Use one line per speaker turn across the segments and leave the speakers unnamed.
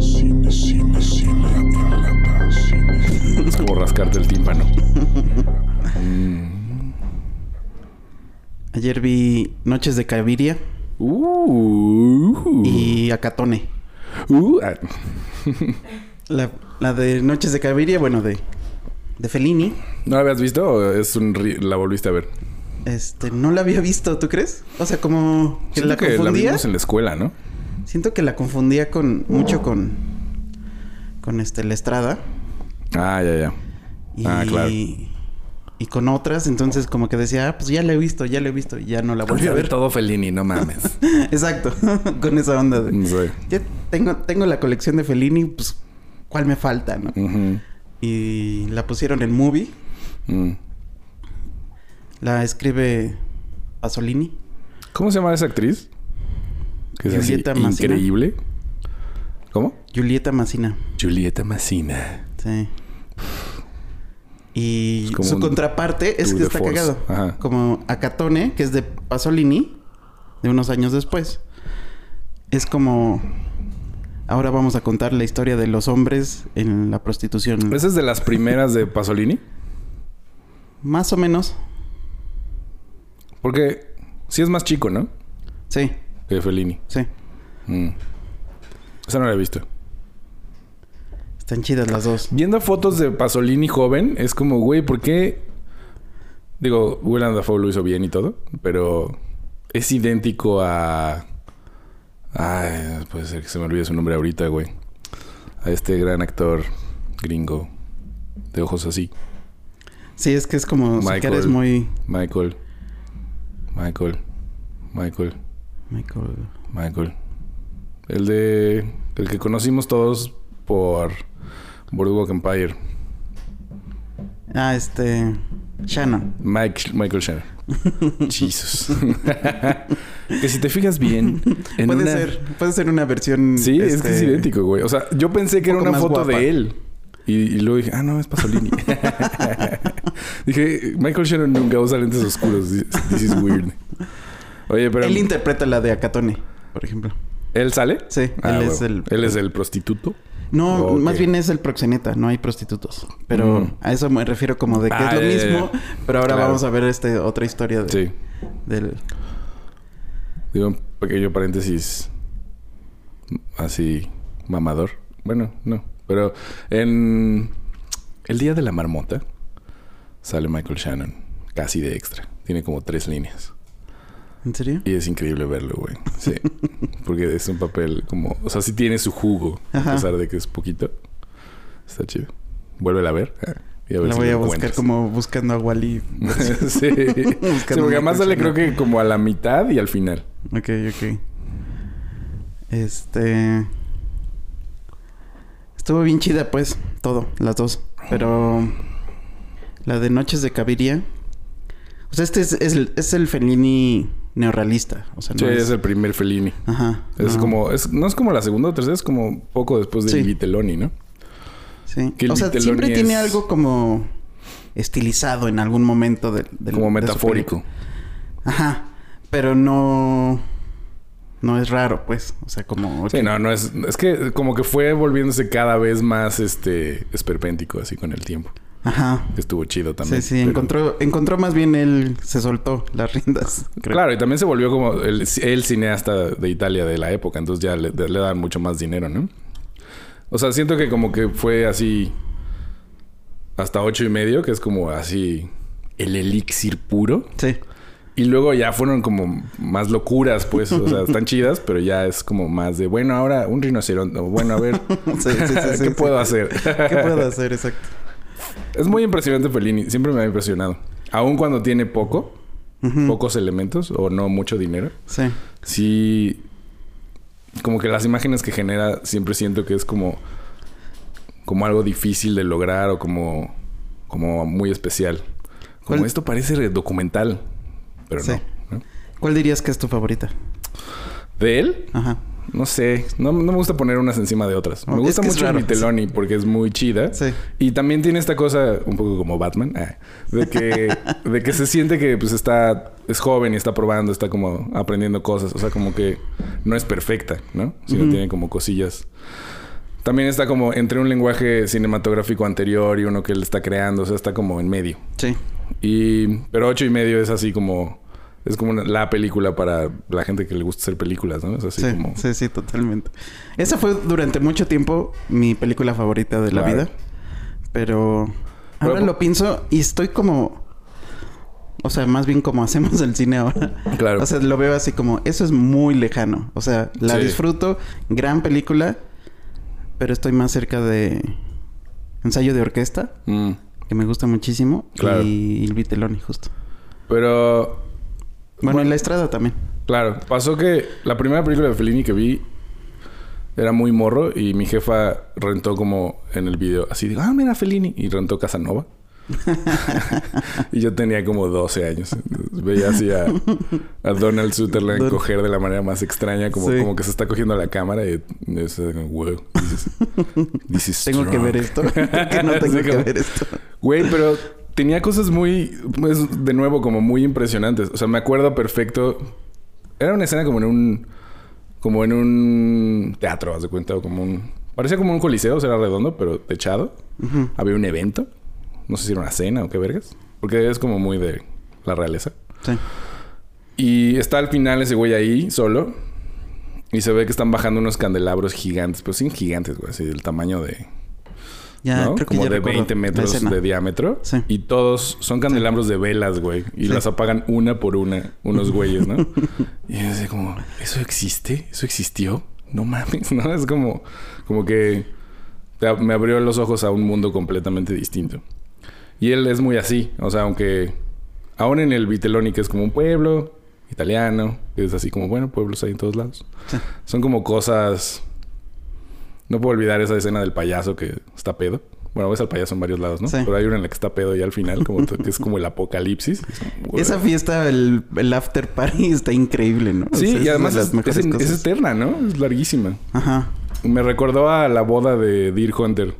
Cine, cine, cine, lata, cine.
Es como rascarte el tímpano.
Ayer vi Noches de Caviria
Uh,
y Acatone.
uh, ah,
La, la de Noches de Caviria, bueno, de, de Fellini.
¿No la habías visto o es un ri- la volviste a ver?
Este, no la había visto, ¿tú crees? O sea, como que
Siento
la
que la
confundía.
vimos en la escuela, ¿no?
Siento que la confundía con mucho con con este la Estrada
Ah, ya, ya.
y
Ah, claro.
y con otras, entonces como que decía, ah, pues ya la he visto, ya la he visto y ya no la volví a ver.
todo Fellini, no mames.
Exacto, con esa onda de ya tengo tengo la colección de Fellini, pues ¿cuál me falta, no? Y la pusieron en movie,
Mm.
la escribe Pasolini.
¿Cómo se llama esa actriz? Que es así
Julieta Massina.
increíble. ¿Cómo?
Julieta Massina.
Julieta Massina.
Sí. Y
Es
su
un
contraparte es que está
force.
cagado.
Ajá.
Como Acatone, que es de Pasolini, de unos años después. Es como. Ahora vamos a contar la historia de los hombres en la prostitución.
¿Esa es de las primeras de Pasolini?
Más o menos.
Porque sí es más chico, ¿no?
Sí,
Que Fellini.
sí.
Mm. Esa no la he visto.
Están chidas las dos.
Viendo fotos de Pasolini joven, es como, güey, ¿por qué? Digo, Willem Dafoe lo hizo bien y todo, pero es idéntico a. Ay, puede ser que se me olvide su nombre ahorita, güey. A este gran actor gringo de ojos así.
Sí, es que es como. Su
Michael.
cara es muy.
Michael. Michael. Michael.
Michael.
Michael. El de. El que conocimos todos por Boardwalk Empire.
Ah, este. Shannon.
Mike, Michael Shannon. Jesus. que si te fijas bien. en
Puede
una-
ser. Puede ser una versión.
Sí, es que es
este,
idéntico, güey. O sea, yo pensé que era una foto
guapa.
de él. Y, y luego dije, ah, no, es Pasolini. dije, Michael Shannon nunca usa lentes oscuros. This is weird. Oye, pero.
Él interpreta la de Acatone, por ejemplo.
¿Él sale?
Sí,
Ah,
él es
huevo.
el.
Él es el prostituto.
No, más bien es el proxeneta, no hay prostitutos. Pero
Mm.
a eso me refiero como de que
Ah,
es lo
ya,
mismo, pero ahora
Claro.
vamos a ver este otra historia de,
Sí.
del
Digo un pequeño paréntesis. Así, mamador. Bueno, no. Pero en El Día de la Marmota sale Michael Shannon, casi de extra. Tiene como tres líneas.
¿En serio?
Y es increíble verlo, güey. Sí. Porque es un papel como... O sea, sí tiene su jugo.
Ajá.
A pesar de que es poquito. Está chido. Vuélvela a ver. ah, y a ver
La
si
voy a buscar
encuentras.
como buscando a Wally.
sí. sí. Porque además sale creo que como a la mitad y al final.
Ok, ok. Este. Estuvo bien chida, pues, todo, las dos. Pero. La de Noches de Caviria. O sea, este es, es el, es el Fellini neorrealista. O sea, no
Sí,
es...
es el primer Fellini.
Ajá.
Es
no.
como... Es, no es como la segunda o tercera. Es como poco después de
Sí.
Vitelloni, ¿no?
Sí.
que
O sea,
Vitelloni
siempre tiene algo como estilizado en algún momento de, de-
Como metafórico.
Ajá. Pero no. No es raro, pues. O sea, como.
Sí, no, no es... Es que como que fue volviéndose cada vez más, este... Esperpéntico, así con el tiempo.
Ajá.
Que estuvo chido también.
Sí, sí,
pero-
encontró, encontró más bien él, se soltó las riendas. creo.
Claro, y también se volvió como el, el cineasta de Italia de la época, entonces ya le, le dan mucho más dinero, ¿no? O sea, siento que como que fue así hasta ocho y medio, que es como así el elixir puro.
Sí.
Y luego ya fueron como más locuras, pues, o sea, están chidas, pero ya es como más de, bueno, ahora un rinoceronte, bueno, a ver,
Sí, sí, sí, sí,
¿qué puedo hacer?
¿Qué puedo hacer? Exacto.
Es muy impresionante Fellini, siempre me ha impresionado. Aun cuando tiene poco, pocos elementos o no mucho dinero.
Sí.
sí como que las imágenes que genera siempre siento que es como como algo difícil de lograr o como como muy especial como
¿Cuál?
esto parece documental pero
Sí.
no, ¿no?
¿Cuál dirías que es tu favorita?
de él
Ajá.
No sé. No, no me gusta poner unas encima de otras. Me
es
gusta
que
mucho Viteloni porque es muy chida.
Sí.
Y también tiene esta cosa, un poco como Batman, ah, de que, de que se siente que pues está, es joven y está probando, está como aprendiendo cosas. O sea, como que no es perfecta, ¿no? Sino tiene como cosillas. También está como entre un lenguaje cinematográfico anterior y uno que él está creando. O sea, está como en medio.
Sí.
Y, pero ocho y medio es así como... Es como una- la película para la gente que le gusta hacer películas, ¿no? Es así
Sí,
como...
sí, sí, totalmente. Esa fue durante mucho tiempo mi película favorita de la
Claro.
vida. Pero ahora
Pero-
lo pienso y estoy como... O sea, más bien como hacemos el cine ahora.
Claro.
O sea, lo veo así como... Eso es muy lejano. O sea, la
Sí.
disfruto. Gran película. Pero estoy más cerca de... Ensayo de orquesta.
Mm.
Que me gusta muchísimo.
Claro.
Y, y el Viteloni, justo.
Pero
Bueno, y La Estrada también.
Claro, pasó que la primera película de Fellini que vi era muy morro y mi jefa rentó como en el video así de, ah, mira Fellini y rentó Casanova. y yo tenía como 12 años. Veía así a, a Donald Sutherland
Don-
coger de la manera más extraña, como,
Sí.
como que se está cogiendo a la cámara y es como, wow, dices, this is
Tengo que
strong".
ver esto. que no tengo que ver esto.
Güey, pero tenía cosas muy, pues, de nuevo, como muy impresionantes. O sea, me acuerdo perfecto. Era una escena como en un, como en un teatro, haz de cuenta, o como un, parecía como un coliseo, o sea, era redondo, pero techado. Había un evento. No sé si era una cena o qué vergas. Porque es como muy de la realeza.
Sí.
Y está al final ese güey ahí, solo. Y se ve que están bajando unos candelabros gigantes, pero sin gigantes, güey, así del tamaño de,
Ya,
¿no?
creo que
Como
ya
de
recuerdo
20
la
metros de diámetro.
Sí.
Y todos son candelabros de velas, güey. Y
Sí.
las apagan una por una, unos güeyes, ¿no? y es así como, ¿eso existe? ¿Eso existió? No mames, ¿no? Es como, como que te- me abrió los ojos a un mundo completamente distinto. Y él es muy así. O sea, aunque aún en el Viteloni, que es como un pueblo italiano, que es así como, bueno, pueblos hay en todos lados. Son como cosas. No puedo olvidar esa escena del payaso que está pedo. Bueno, ves al payaso en varios lados, ¿no?
Sí.
Pero hay una en la que está pedo ya al final, como que es como el apocalipsis.
Esa fiesta, el, el after party está increíble, ¿no? O
Sí,
sea,
y
de
además es, es- eterna, ¿no? Es larguísima.
Ajá.
Me recordó a la boda de Deer Hunter,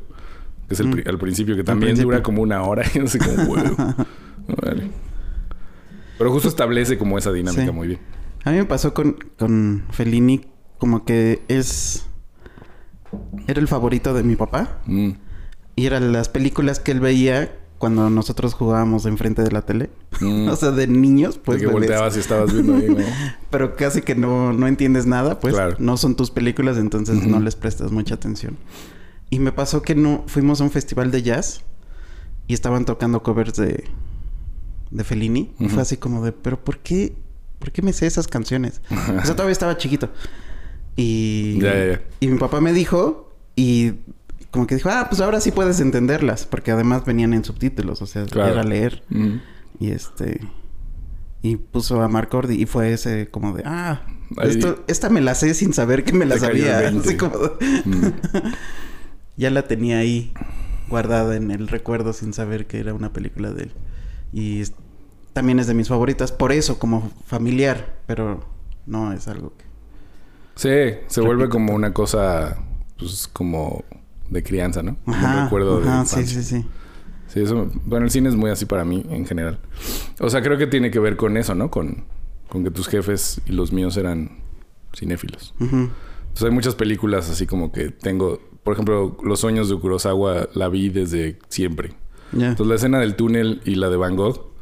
que es el,
Mm.
al principio, que también
principio.
dura como una hora. Y así como, huevo. Órale. Pero justo establece como esa dinámica
Sí.
muy bien.
A mí me pasó con, con Fellini como que es... Era el favorito de mi papá.
Mm.
Y eran las películas que él veía cuando nosotros jugábamos enfrente de la tele.
Mm.
o sea, de niños, pues
de que
bebés.
volteabas y estabas viendo ahí, ¿no?
Pero casi que no, no entiendes nada, pues
Claro.
no son tus películas, entonces no les prestas mucha atención. Y me pasó que no fuimos a un festival de jazz y estaban tocando covers de, de Fellini. Y fue así como de, pero ¿por qué? ¿Por qué me sé esas canciones? o sea, todavía estaba chiquito. Y, y mi papá me dijo y como que dijo, ah, pues ahora sí puedes entenderlas, porque además venían en subtítulos, o sea,
Claro.
era leer.
Mm.
Y este. Y puso a Mark Cordy y fue ese como de, ah, esto, esta me la sé sin saber que me la sabía.
20.
Así como de-
Mm.
ya la tenía ahí guardada en el recuerdo sin saber que era una película de él. Y también es de mis favoritas, por eso, como familiar, pero no es algo que.
Sí, se vuelve como una cosa, pues, como de crianza, ¿no? Como un
Ajá,
recuerdo de
ajá, sí,
infancia.
sí, sí.
Sí, eso... Bueno, el cine es muy así para mí, en general. O sea, creo que tiene que ver con eso, ¿no? Con, con que tus jefes y los míos eran cinéfilos. Entonces hay muchas películas así como que tengo... Por ejemplo, Los sueños de Kurosawa la vi desde siempre. Entonces la escena del túnel y la de Van Gogh...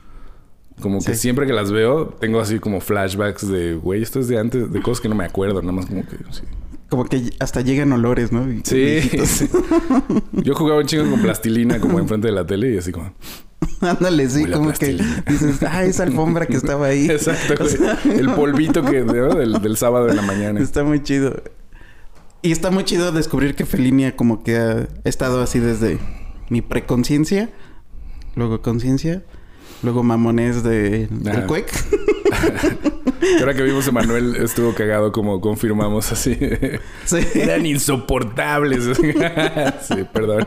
Como que
Sí.
siempre que las veo, tengo así como flashbacks de, güey, esto es de antes, de cosas que no me acuerdo, nada más como que, sí.
Como que hasta llegan olores, ¿no? Y-
Sí. Yo jugaba un chingo con plastilina como enfrente de la tele y así como...
Ándale, sí, como que dices, ah, esa alfombra que estaba ahí.
Exacto,
O
güey.
sea,
El polvito que ¿no? del, del sábado en la mañana.
Está muy chido. Y está muy chido descubrir que Fellini como que ha estado así desde mi preconciencia, luego conciencia, luego mamones de, del
Ajá.
cuec.
Ahora que vimos a Manuel estuvo cagado como confirmamos así.
sí.
Eran insoportables. sí, perdón.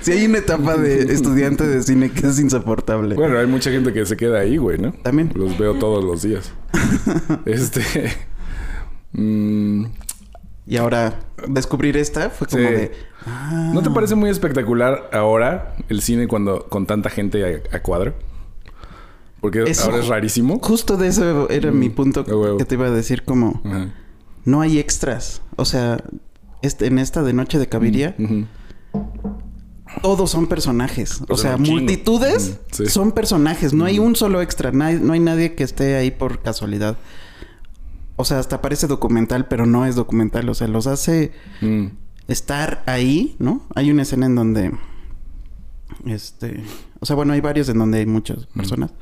Sí hay una etapa de estudiante de cine que es insoportable.
Bueno, hay mucha gente que se queda ahí, güey, ¿no?
También.
Los veo todos los días. Este... Mm,
Y ahora descubrir esta fue como
Sí.
de... ah,
¿No te parece muy espectacular ahora el cine cuando con tanta gente a, a cuadro? Porque
Eso-
ahora es rarísimo.
Justo de eso era
Mm,
mi punto
a huevo.
que te iba a decir como... No hay extras. O sea, este, en esta de Noche de Caviria,
Ujú.
todos son personajes. O sea, multitudes
Mm, sí.
son personajes. No hay un solo extra. No hay, no hay nadie que esté ahí por casualidad. O sea, hasta parece documental, pero no es documental. O sea, los hace
Mm.
estar ahí, ¿no? Hay una escena en donde... Este... O sea, bueno, hay varios en donde hay muchas personas.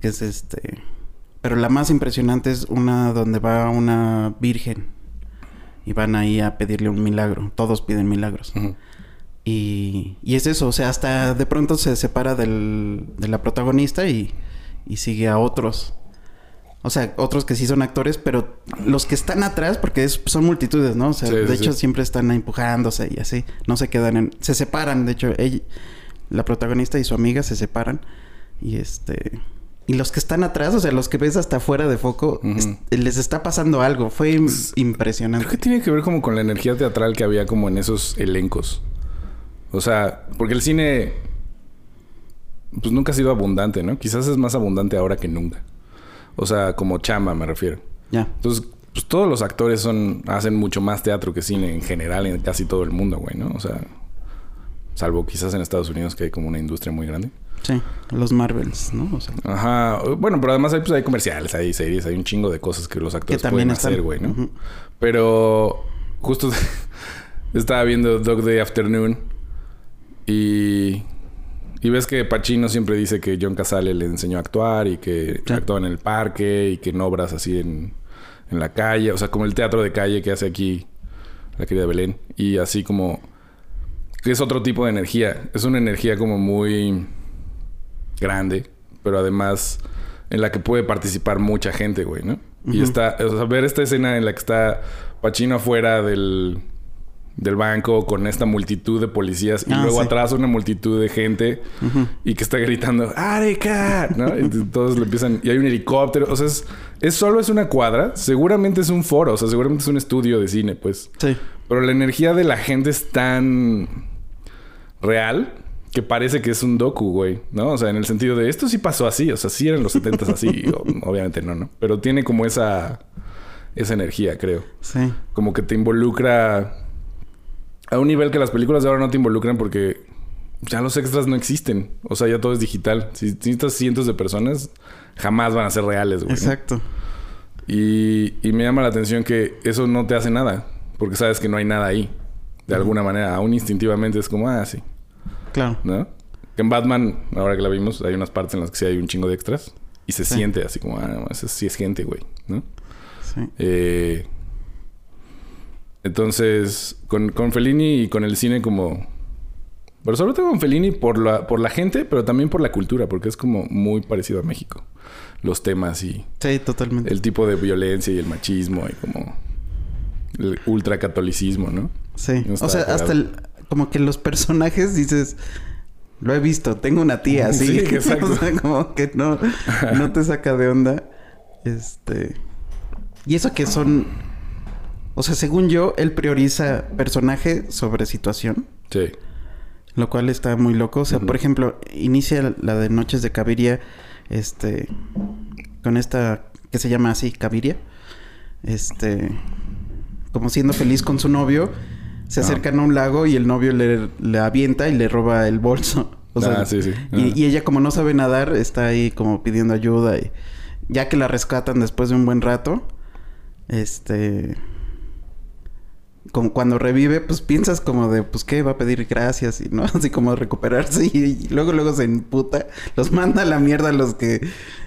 Que es este... Pero la más impresionante es una donde va una virgen. Y van ahí a pedirle un milagro. Todos piden milagros. Y, y es eso, o sea, hasta de pronto se separa del, de la protagonista y, y sigue a otros. O sea, otros que sí son actores, pero los que están atrás, porque es- son multitudes, ¿no? O sea,
Sí,
de
sí,
hecho
sí.
siempre están empujándose y así. No se quedan en... Se separan, de hecho, ella, la protagonista y su amiga se separan. Y este... Y los que están atrás, o sea, los que ves hasta fuera de foco, es- les está pasando algo. Fue im- impresionante.
Creo que tiene que ver como con la energía teatral que había como en esos elencos. O sea, porque el cine pues nunca ha sido abundante, ¿no? Quizás es más abundante ahora que nunca. O sea, como chamba me refiero.
Ya.
Entonces, pues todos los actores son hacen mucho más teatro que cine en general en casi todo el mundo, güey, ¿no? O sea, salvo quizás en Estados Unidos que hay como una industria muy grande.
Sí, los Marvels, ¿no? O sea,
Ajá. Bueno, pero además hay, pues, hay comerciales, hay series, hay un chingo de cosas que los actores
que
pueden
están.
hacer, güey, ¿no? Pero justo estaba viendo Dog Day Afternoon y, y ves que Pacino siempre dice que John Casale le enseñó a actuar y que
Sí.
actuaba en el parque y que en obras así en, en la calle, o sea, como el teatro de calle que hace aquí la querida Belén y así como que es otro tipo de energía, es una energía como muy grande, pero además en la que puede participar mucha gente, güey, ¿no? Y está, o sea, ver esta escena en la que está Pacino afuera del, del banco con esta multitud de policías y
Ah,
luego
sí.
atrás una multitud de gente y que está gritando ¡Areca! ¿no? Y todos le empiezan... Y hay un helicóptero. O sea, es, es solo es una cuadra. Seguramente es un foro. O sea, seguramente es un estudio de cine, pues.
Sí.
Pero la energía de la gente es tan real que parece que es un docu, güey, ¿no? O sea, en el sentido de esto sí pasó así, o sea, sí eran los 70 así, o- obviamente no, ¿no? Pero tiene como esa esa energía, creo.
Sí.
Como que te involucra a un nivel que las películas de ahora no te involucran porque ya los extras no existen, o sea, ya todo es digital. Si necesitas cientos de personas, jamás van a ser reales, güey. ¿no?
Exacto.
Y, y me llama la atención que eso no te hace nada, porque sabes que no hay nada ahí. De alguna manera, aún instintivamente es como, ah, sí,
Claro.
¿no? En Batman, ahora que la vimos, hay unas partes en las que sí hay un chingo de extras y se
Sí.
siente así como, ah, no, eso sí es gente, güey, ¿no?
Sí.
Eh, entonces, con, con Fellini y con el cine como... Pero sobre todo con Fellini por la, por la gente, pero también por la cultura, porque es como muy parecido a México. Los temas y
Sí, totalmente.
el tipo de violencia y el machismo y como el ultracatolicismo, ¿no?
Sí.
No
o sea, hasta el, como que los personajes dices, lo he visto, tengo una tía así.
Sí, exacto.
o sea, como que no, no te saca de onda. Este. Y eso que son. O sea, según yo, él prioriza personaje sobre situación.
Sí.
Lo cual está muy loco. O sea, por ejemplo, inicia la de Noches de Caviria. Este. Con esta. que se llama así, Caviria. Este. Como siendo feliz con su novio. Se
Ah.
acercan a un lago y el novio le, le avienta y le roba el bolso. O sea,
Ah, sí, sí.
Y,
Ah.
y ella, como no sabe nadar, está ahí como pidiendo ayuda. Y ya que la rescatan después de un buen rato. Este como cuando revive, pues piensas como de, pues qué, va a pedir gracias y no, así como recuperarse y, luego luego se emputa, los manda a la mierda a los que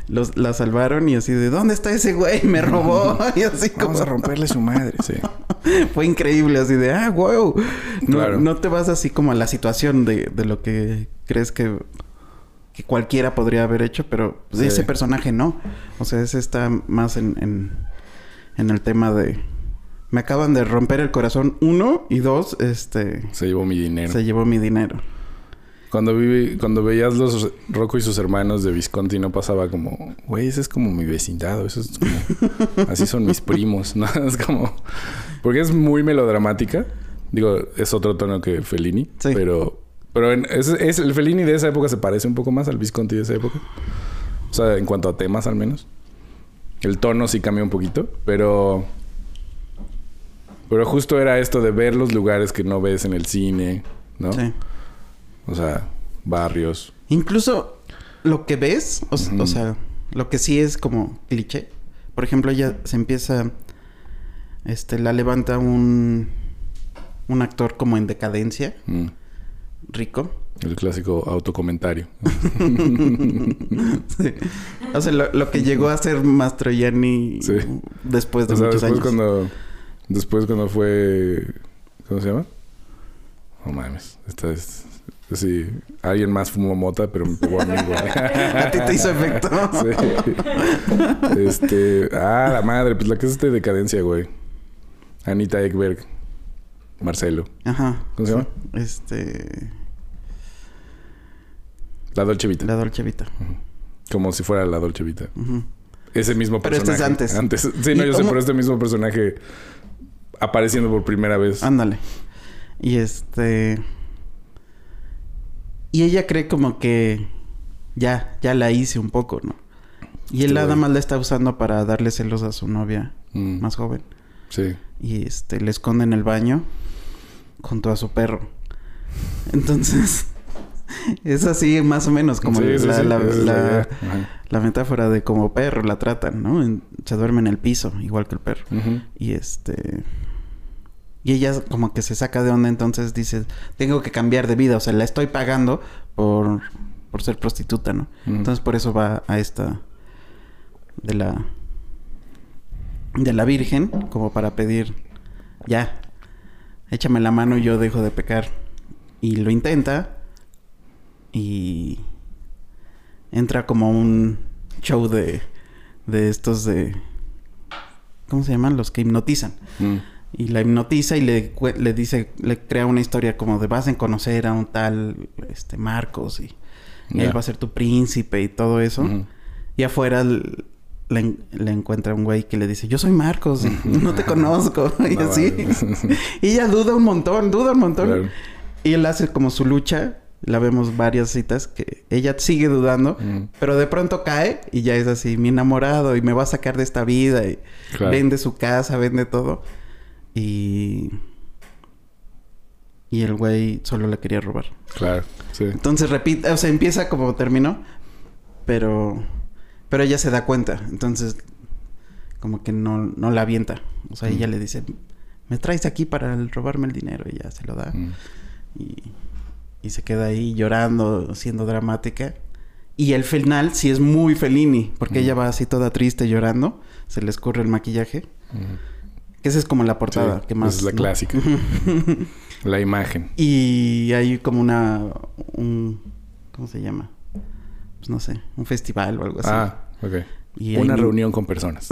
los la salvaron y así de, ¿dónde está ese güey? Me robó y así como
Vamos a romperle su madre, sí.
fue increíble así de, ah, wow. No,
Claro.
no te vas así como a la situación de, de lo que crees que que cualquiera podría haber hecho, pero pues,
Sí.
ese personaje no. O sea, ese está más en, en, en el tema de me acaban de romper el corazón, uno, y dos, este
Se llevó mi dinero.
se llevó mi dinero.
Cuando viví, cuando veías los Rocco y sus hermanos de Visconti, no pasaba como, güey, ese es como mi vecindad, eso es como, así son mis primos, ¿no? Es como, porque es muy melodramática. Digo, es otro tono que Fellini,
Sí.
pero, pero en- es, es- el Fellini de esa época se parece un poco más al Visconti de esa época. O sea, en cuanto a temas al menos. El tono sí cambia un poquito, pero... Pero justo era esto de ver los lugares que no ves en el cine, ¿no?
Sí.
O sea, barrios.
Incluso lo que ves, o, sea, lo que sí es como cliché. Por ejemplo, ella se empieza, este, la levanta un, un actor como en decadencia,
Mm,
rico.
el clásico autocomentario.
Sí. O sea, lo, lo que llegó a ser Mastroianni
Sí.
después de
o sea,
muchos
después
años.
cuando... Después cuando fue... ¿Cómo se llama? No mames. Esta es... Sí. Alguien más fumó mota, pero me pegó a mí, güey.
A ti te hizo efecto.
Sí. Este... Ah, la madre. Pues la que es este decadencia, güey. Anita Ekberg. Marcelo.
Ajá.
¿Cómo se llama?
Este,
La Dolce Vita.
la Dolce Vita.
Como si fuera la Dolce Vita. Ese mismo
Pero este
personaje.
es antes.
Sí, no,
¿Y
yo sé, pero este mismo personaje apareciendo por primera vez.
Ándale. Y este. Y ella cree como que ya, ya la hice un poco, ¿no? Y él nada más la está usando para darle celos a su novia
Mm,
más joven.
Sí.
Y este, le esconde en el baño junto a su perro. Entonces, es así más o menos como
Sí,
la,
sí,
la- la- metáfora de como perro la tratan, ¿no? En- se duerme en el piso, igual que el perro. Y este. Y ella como que se saca de onda, entonces dice, tengo que cambiar de vida, o sea, la estoy pagando por, por ser prostituta, ¿no? Entonces por eso va a esta de la de la Virgen, como para pedir, ya, échame la mano y yo dejo de pecar. Y lo intenta y entra como un show de, de estos de... ¿Cómo se llaman? Los que hipnotizan.
Mm.
Y la hipnotiza y le, le dice, le crea una historia como de vas a conocer a un tal este Marcos y
Ya.
él va a ser tu príncipe y todo eso.
Ujú.
Y afuera le, le encuentra un güey que le dice, yo soy Marcos, no te conozco. y
No
así. y ella duda un montón, duda un montón.
Claro.
Y él hace como su lucha. La vemos varias citas que ella sigue dudando.
Mm.
Pero de pronto cae y ya es así, mi enamorado y me va a sacar de esta vida y
Claro.
vende su casa, vende todo. Y... Y el güey solo le quería robar.
Claro. Sí.
Entonces repite, o sea, empieza como terminó, pero... Pero ella se da cuenta, entonces como que no, no la avienta. O sea, ella le dice, me traes aquí para robarme el dinero y ya se lo da.
Mm.
Y, y se queda ahí llorando, siendo dramática. Y el final sí es muy Fellini, porque
Mm.
ella va así toda triste llorando, se le escurre el maquillaje.
Mm.
Que esa es como la portada,
Sí,
que más...
es la
¿no?
clásica. La imagen.
y hay como una... Un, ¿Cómo se llama? Pues no sé, un festival o algo así.
Ah, ok.
Y
Una
ni-
reunión con personas.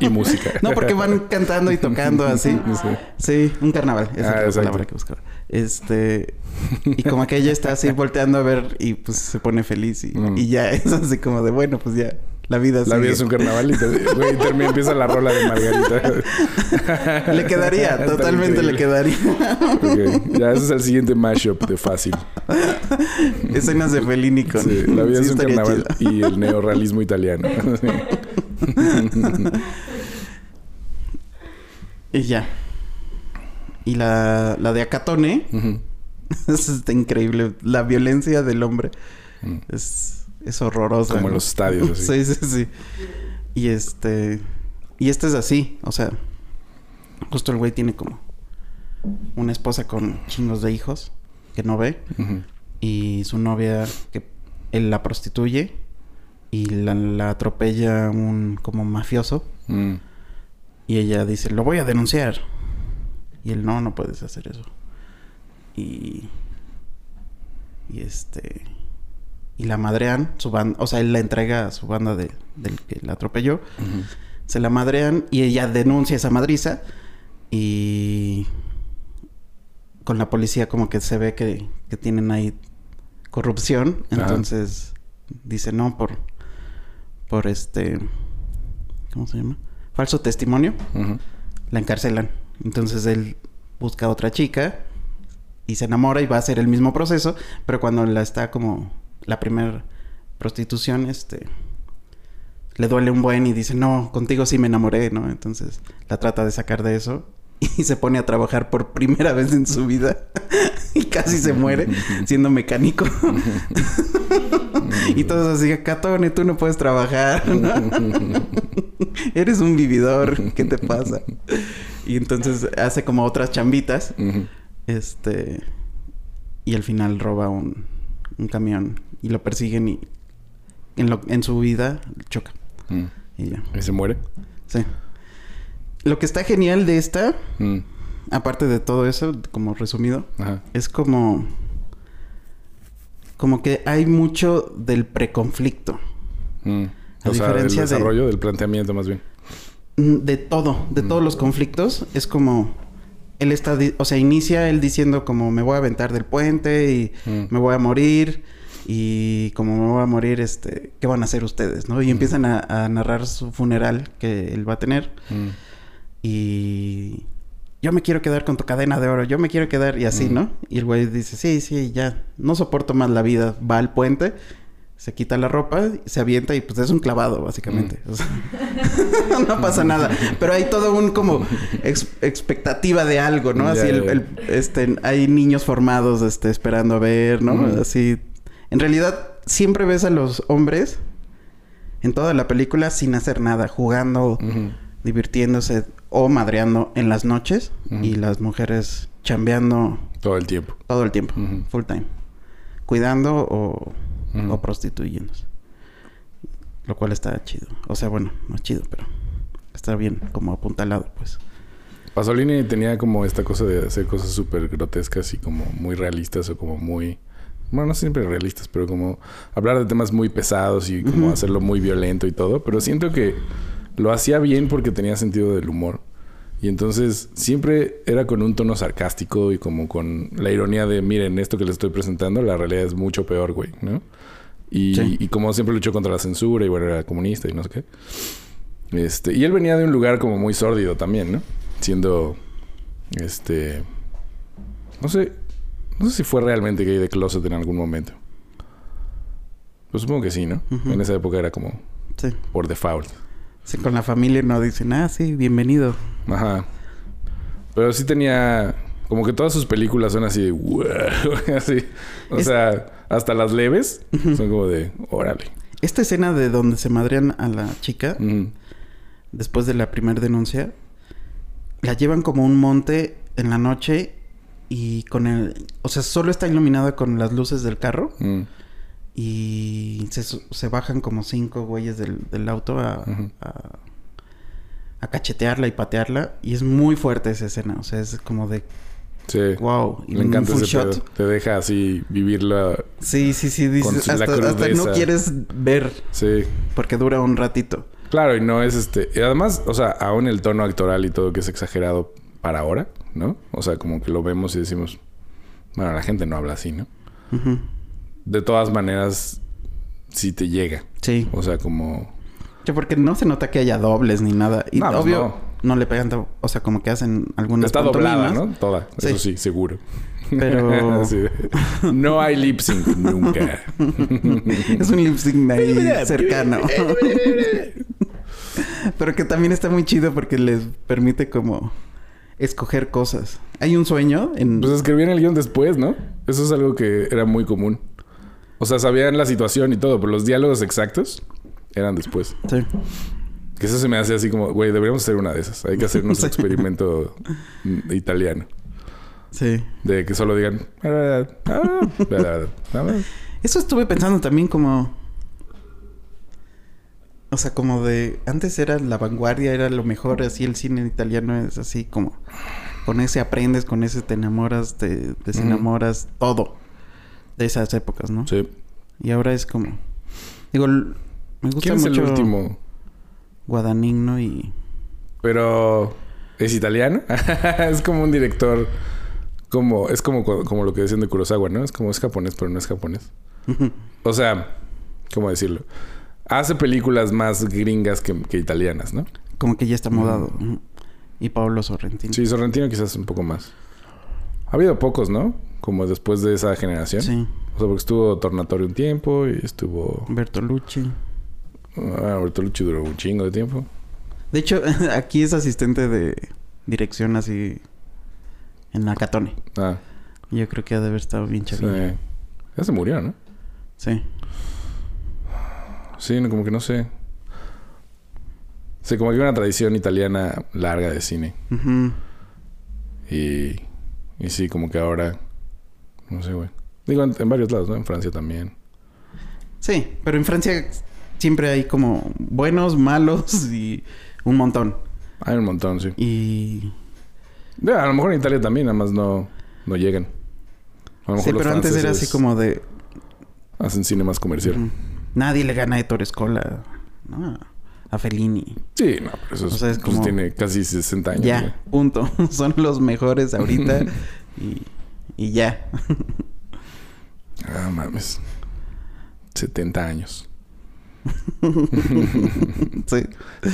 y música.
No, porque van cantando y tocando así.
Sí.
Sí, un carnaval. Esa
Ah,
es la palabra que buscaba. Este... Y como que ella está así volteando a ver y pues se pone feliz y,
Mm.
y ya es así como de bueno, pues ya la vida
La
sigue.
vida es un carnaval y, te- güey, termina, empieza la rola de Margarita.
Le quedaría, totalmente le quedaría.
Ya, ese es el siguiente mashup de fácil.
Escenas de Fellini con...
Sí, la vida
sí
es un carnaval
chido.
y el neorrealismo italiano.
Y ya. Y la, la de Acatone,
Ujú.
eso está increíble. La violencia del hombre
Mm.
es, es horrorosa.
Como
¿no?
los estadios, así.
Sí, sí, sí. Y este... Y este es así, o sea... Justo el güey tiene como... Una esposa con chingos de hijos que no ve. Y su novia que él la prostituye. Y la, la atropella un como mafioso.
Mm.
Y ella dice, lo voy a denunciar. Y él, no, no puedes hacer eso. Y... Y este... Y la madrean, su banda... O sea, él la entrega a su banda de, del que la atropelló. Se la madrean y ella denuncia esa madriza. Y... Con la policía como que se ve que, que tienen ahí corrupción.
Ajá.
Entonces dice no por por este ¿cómo se llama? Falso testimonio. La encarcelan. Entonces él busca a otra chica y se enamora y va a hacer el mismo proceso, pero cuando la está como la primera prostitución, este le duele un buen y dice, "No, contigo sí me enamoré", ¿no? Entonces la trata de sacar de eso y se pone a trabajar por primera vez en su vida y casi se muere siendo mecánico. y todos así, Catone, tú no puedes trabajar, ¿no? Eres un vividor, ¿qué te pasa? Y entonces hace como otras chambitas, este, y al final roba un, un camión y lo persiguen y en, lo, en su vida choca.
Mm.
Y ya,
¿Y se muere?
sí. Lo que está genial de esta,
Mm.
aparte de todo eso, como resumido,
Ajá.
es como como que hay mucho del preconflicto
Mm.
A
O sea,
de-
desarrollo, del planteamiento más bien.
Mm, de todo de todos los conflictos es como él está o sea inicia él diciendo como me voy a aventar del puente y
Mm.
me voy a morir y como me voy a morir este qué van a hacer ustedes no y empiezan a, a narrar su funeral que él va a tener
Mm.
y yo me quiero quedar con tu cadena de oro, yo me quiero quedar y así. ¿no? Y el güey dice, sí, sí, ya, no soporto más la vida, va al puente, se quita la ropa, se avienta y pues es un clavado, básicamente. O sea, no pasa nada. Pero hay todo un como ex- expectativa de algo, ¿no? Así el, este, hay niños formados este, esperando a ver, ¿no?
Ujú.
Así. En realidad, siempre ves a los hombres en toda la película sin hacer nada, jugando divirtiéndose o madreando en las noches y las mujeres chambeando
Todo el tiempo.
todo el tiempo, full time, cuidando o,
Ujú.
o prostituyéndose. Lo cual está chido. O sea, bueno, no es chido, pero está bien como apuntalado, pues.
Pasolini tenía como esta cosa de hacer cosas súper grotescas y como muy realistas o como muy... Bueno, no siempre realistas, pero como hablar de temas muy pesados y como hacerlo muy violento y todo. Pero siento que lo hacía bien porque tenía sentido del humor. Y entonces siempre era con un tono sarcástico y como con la ironía de, miren, esto que les estoy presentando, la realidad es mucho peor, güey, ¿no? Y,
Sí.
y como siempre luchó contra la censura y bueno, era comunista y no sé qué. Este, y él venía de un lugar como muy sórdido también, ¿no? Siendo, este, no sé, no sé si fue realmente gay de closet en algún momento. Pues supongo que sí, ¿no?
Ujú.
En esa época era como
Sí.
por default.
Sí, con la familia no dicen, ah, sí, bienvenido.
Ajá. Pero sí tenía, como que todas sus películas son así de, "Wow", así. O
Es-
sea, hasta las leves son como de, órale.
Esta escena de donde se madrean a la chica después de la primera denuncia, la llevan como un monte en la noche y con el... O sea, solo está iluminada con las luces del carro y se, bajan como cinco güeyes del, del auto a, a, a cachetearla y patearla. Y es muy fuerte esa escena. O sea, es como de
Sí.
wow. y un
encanta ese
shot.
pedo. Te deja así vivirla.
Sí, sí, sí.
Con
Dices,
su- la
hasta, hasta no quieres ver
Sí.
porque dura un ratito.
Claro, y no es este. y además, o sea, aún el tono actoral y todo que es exagerado para ahora, ¿no? O sea, como que lo vemos y decimos, bueno, la gente no habla así, ¿no? De todas maneras, sí te llega.
Sí.
O sea, como.
Sí, porque no se nota que haya dobles ni nada. Y
No, pues
obvio,
no.
No. le pegan... O sea, como que hacen algunas
Está doblada. ¿no? Toda. Eso
Sí.
seguro.
Pero-
no hay lip sync nunca.
es un lip sync ahí cercano. Pero que también está muy chido porque les permite como escoger cosas. Hay un sueño en...
Pues escribían el guion después, ¿no? Eso es algo que era muy común. O sea, sabían la situación y todo, pero los diálogos exactos eran después.
Sí.
Que eso se me hace así como, güey, deberíamos hacer una de esas. Hay que hacer nuestro experimento mm, italiano.
Sí.
De que solo digan... "Ah, ah, ah, ah".
Eso estuve pensando también como... O sea, como de... Antes era la vanguardia, era lo mejor. Así el cine italiano es así como... Con ese aprendes, con ese te enamoras, te desenamoras, todo. De esas épocas, ¿no?
Sí.
Y ahora es como... Digo, me gusta
¿Quién es
mucho
el último?
Guadagnino y...
Pero... ¿Es italiano? es como un director como, es como, como lo que decían de Kurosawa, ¿no? Es como es japonés, pero no es japonés. O sea, ¿cómo decirlo? Hace películas más gringas que, que italianas, ¿no?
Como que ya está modado. Y Pablo Sorrentino.
Sí, Sorrentino quizás un poco más. Ha habido pocos, ¿no? Como después de esa generación.
Sí.
O sea, porque estuvo Tornatorio un tiempo y estuvo...
Bertolucci.
Ah, Bertolucci duró un chingo de tiempo.
De hecho, aquí es asistente de dirección así en Acatone.
Ah,
Yo creo que ha de haber estado bien
sí.
chavito.
Ya se murió, ¿no?
Sí.
Sí, como que no sé. Sí, como que una tradición italiana larga de cine. Y, y sí, como que ahora... No sé, güey. Digo, en, en varios lados, ¿no? En Francia también.
Sí, pero en Francia siempre hay como buenos, malos y un montón.
Hay un montón, sí.
Y...
A lo mejor en Italia también, nada más no, no llegan. A lo
Sí,
mejor los
pero antes era así como de...
Hacen cine más comercial.
Nadie le gana a Ettore Scola. ¿no? A Fellini.
Sí, no, pero eso es-
O sea, es
pues
como-
tiene casi 60 años.
Ya, punto. Son los mejores ahorita. y, y ya.
Ah, mames. 70 años.
sí.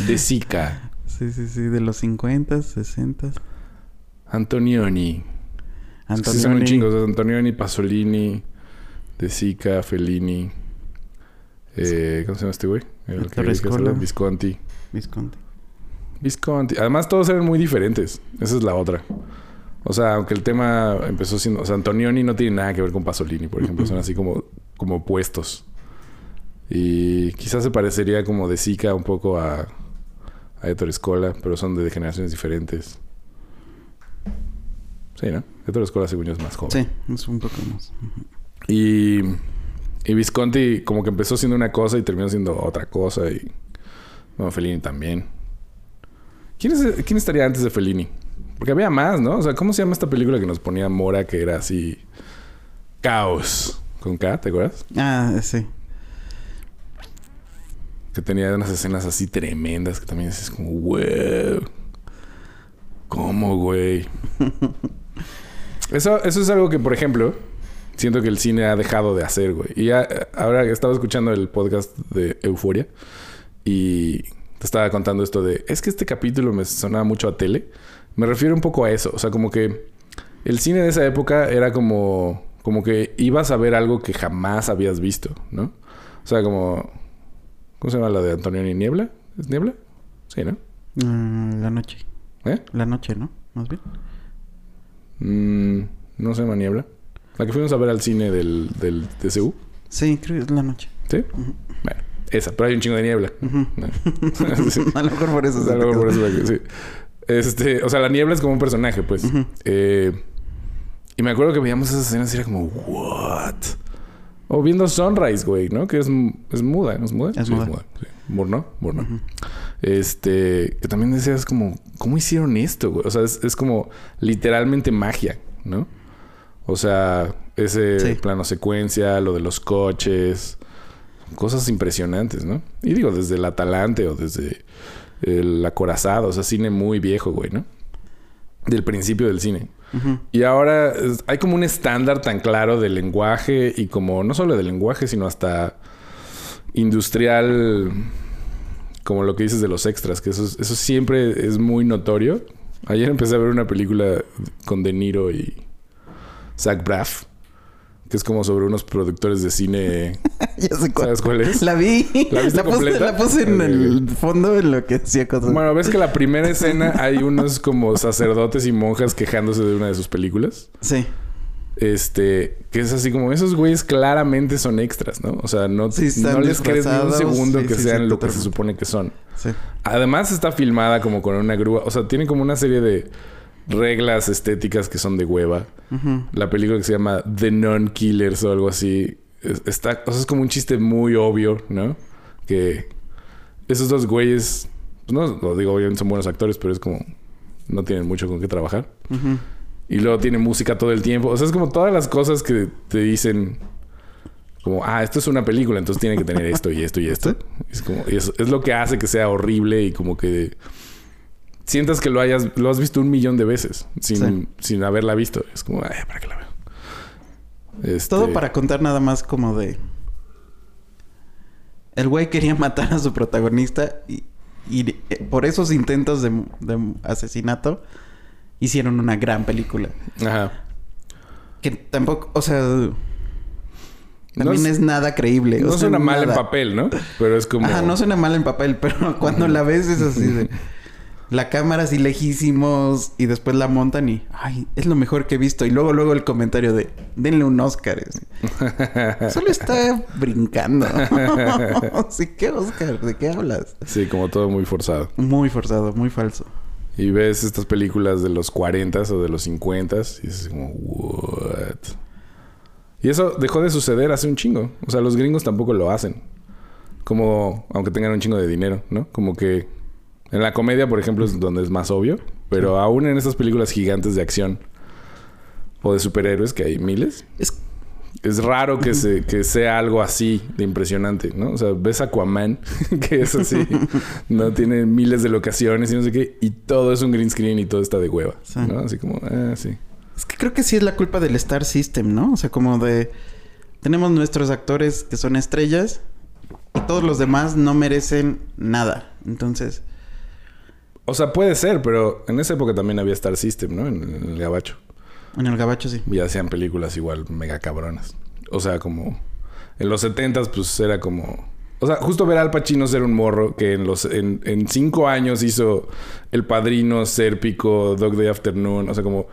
De Sica.
sí, sí, sí. De los 50, 60.
Antonioni. Es que sí son un
Antonioni.
chingo. o sea, Antonioni, Pasolini, De Sica, Fellini. Eh, ¿Cómo se llama este güey? El que- que
Escola.
sale, Visconti.
Visconti.
Visconti. Además, todos eran muy diferentes. Esa es la otra. O sea, aunque el tema empezó siendo... O sea, Antonioni no tiene nada que ver con Pasolini, por ejemplo. Son así como, como opuestos. Y quizás se parecería como de Zika un poco a, a Ettore Scola, pero son de generaciones diferentes. Sí, ¿no? Ettore Scola, según yo, es más joven.
Sí, es un poco más.
Y, y Visconti como que empezó siendo una cosa y terminó siendo otra cosa. Y bueno, Fellini también. ¿Quién, es- ¿Quién estaría antes de Fellini? Porque había más, ¿no? O sea, ¿cómo se llama esta película que nos ponía Mora que era así... Caos. Con K, ¿te acuerdas?
Ah, sí.
Que tenía unas escenas así tremendas que también es como, wow. ¿Cómo, güey? Eso, eso es algo que, por ejemplo, siento que el cine ha dejado de hacer, güey. Y ya, eh, ahora estaba escuchando el podcast de Euforia y te estaba contando esto de, es que este capítulo me sonaba mucho a tele. Me refiero un poco a eso. O sea, como que el cine de esa época era como, como que ibas a ver algo que jamás habías visto, ¿no? O sea, como, ¿cómo se llama la de Antonioni Niebla? ¿Es Niebla? Sí, ¿no?
Ah, la noche.
¿Eh?
La noche, ¿no? Más bien.
Mm, no se llama Niebla. La que fuimos a ver al cine del, del TCU.
Sí, creo que es la noche.
¿Sí? Bueno, esa, pero hay un chingo de niebla. Sí.
a lo mejor por eso.
O
se
sea,
te
algo
quedó.
por eso que- sí. Este, o sea, la niebla es como un personaje, pues. Eh, y me acuerdo que veíamos esas escenas y era como, ¿what? O viendo Sunrise, güey, ¿no? Que es, es muda, ¿no? ¿Es muda?
Es
Sí,
muda.
sí. Murnau, Murnau.
Ujú.
Este, que también decías como, ¿cómo hicieron esto, güey? O sea, es, es como literalmente magia, ¿no? O sea, ese
Sí.
plano secuencia, lo de los coches, cosas impresionantes, ¿no? Y digo, desde el Atalante o desde el Acorazado, o sea, cine muy viejo, güey, ¿no? Del principio del cine. Y ahora hay como un estándar tan claro del lenguaje y como no solo del lenguaje, sino hasta industrial, como lo que dices de los extras, que eso, es- eso siempre es muy notorio. Ayer empecé a ver una película con De Niro y Zach Braff, que es como sobre unos productores de cine.
ya sé cuál.
¿Sabes cuál es?
La vi.
¿La viste
puse,
completa?
la puse en el fondo en lo que hacía cosas.
Bueno, ves que la primera escena hay unos como sacerdotes y monjas quejándose de una de sus películas.
Sí.
Este, que es así como esos güeyes claramente son extras, ¿no? O sea, no,
Sí,
no les crees ni un segundo
Sí,
que
sí,
sean lo que se supone que son.
Sí.
Además está filmada como con una grúa, o sea, tiene como una serie de reglas estéticas que son de hueva. La película que se llama The Non-Killers o algo así, es- está, o sea, es como un chiste muy obvio, ¿no? Que esos dos güeyes, pues no lo digo, obviamente son buenos actores, pero es como no tienen mucho con qué trabajar. Y luego tiene música todo el tiempo. O sea, es como todas las cosas que te dicen. Como, ah, esto es una película, entonces tiene que tener esto y esto y esto. Es como, y es lo que hace que sea horrible y como que sientas que lo hayas, lo has visto un millón de veces sin,
Sí.
sin haberla visto. Es como, ay, ¿para qué la veo? Este,
Todo para contar nada más como de... El güey quería matar a su protagonista y, y eh, por esos intentos de, de asesinato hicieron una gran película.
Ajá.
Que tampoco, o sea... También
No
es,
es-
nada creíble. o
No
sea,
suena mal en papel, ¿no? Pero es como...
Ajá, no suena mal en papel, pero cuando la ves es así de... La cámara así lejísimos y después la montan y... Ay, es lo mejor que he visto. Y luego, luego el comentario de... Denle un Oscar. así. Solo está brincando. sí, ¿qué Oscar? ¿De qué hablas?
Sí, como todo muy forzado.
Muy forzado, muy falso.
Y ves estas películas de los 40 o de los 50 y dices como, what? Y eso dejó de suceder hace un chingo. O sea, los gringos tampoco lo hacen. Como, aunque tengan un chingo de dinero, ¿no? Como que en la comedia, por ejemplo, es donde es más obvio. Pero aún en estas películas gigantes de acción o de superhéroes, que hay miles,
Es...
es raro que, se, que sea algo así de impresionante, ¿no? O sea, ves Aquaman, que es así, no tiene miles de locaciones y no sé qué, y todo es un green screen y todo está de hueva,
Sí.
¿no? Así como, ah, sí.
Es que creo que sí es la culpa del Star System, ¿no? O sea, como de... Tenemos nuestros actores que son estrellas y todos los demás no merecen nada. Entonces...
O sea, puede ser, pero en esa época también había Star System, ¿no? En, en el Gabacho.
En el gabacho sí.
Y hacían películas igual mega cabronas. O sea, como... En los 70s, pues era como... O sea, justo ver a Al Pacino ser un morro que en los en, en cinco años hizo El Padrino, Sérpico, Dog Day Afternoon, o sea, como,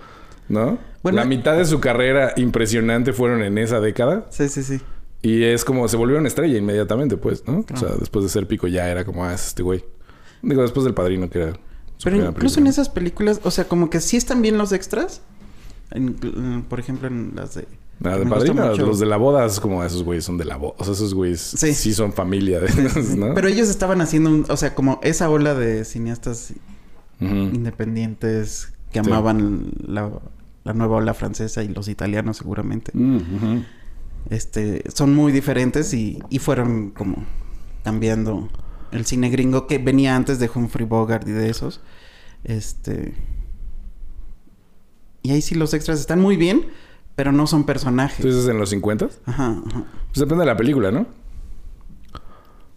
¿no?
Bueno,
la mitad de su carrera impresionante fueron en esa década
Sí, sí, sí.
y es como se volvió una estrella inmediatamente, pues, ¿no? O sea, después de Sérpico ya era como, ah, es este güey. Digo, después del Padrino que era.
Pero incluso en esas películas, o sea, como que sí están bien los extras. En- por ejemplo, en las de... Que
de Padrino, los de la boda es como esos güeyes son de la boda. O sea, esos güeyes sí,
Sí.
son familia, de, ¿no?
Pero ellos estaban haciendo un... O sea, como esa ola de cineastas independientes que
Sí.
amaban la, la nueva ola francesa y los italianos seguramente.
Mm.
Este, son muy diferentes y, y fueron como cambiando el cine gringo que venía antes de Humphrey Bogart y de esos. Este. Y ahí sí los extras están muy bien, pero no son personajes.
Entonces, en los 50
Ajá, ajá.
Pues depende de la película, ¿no?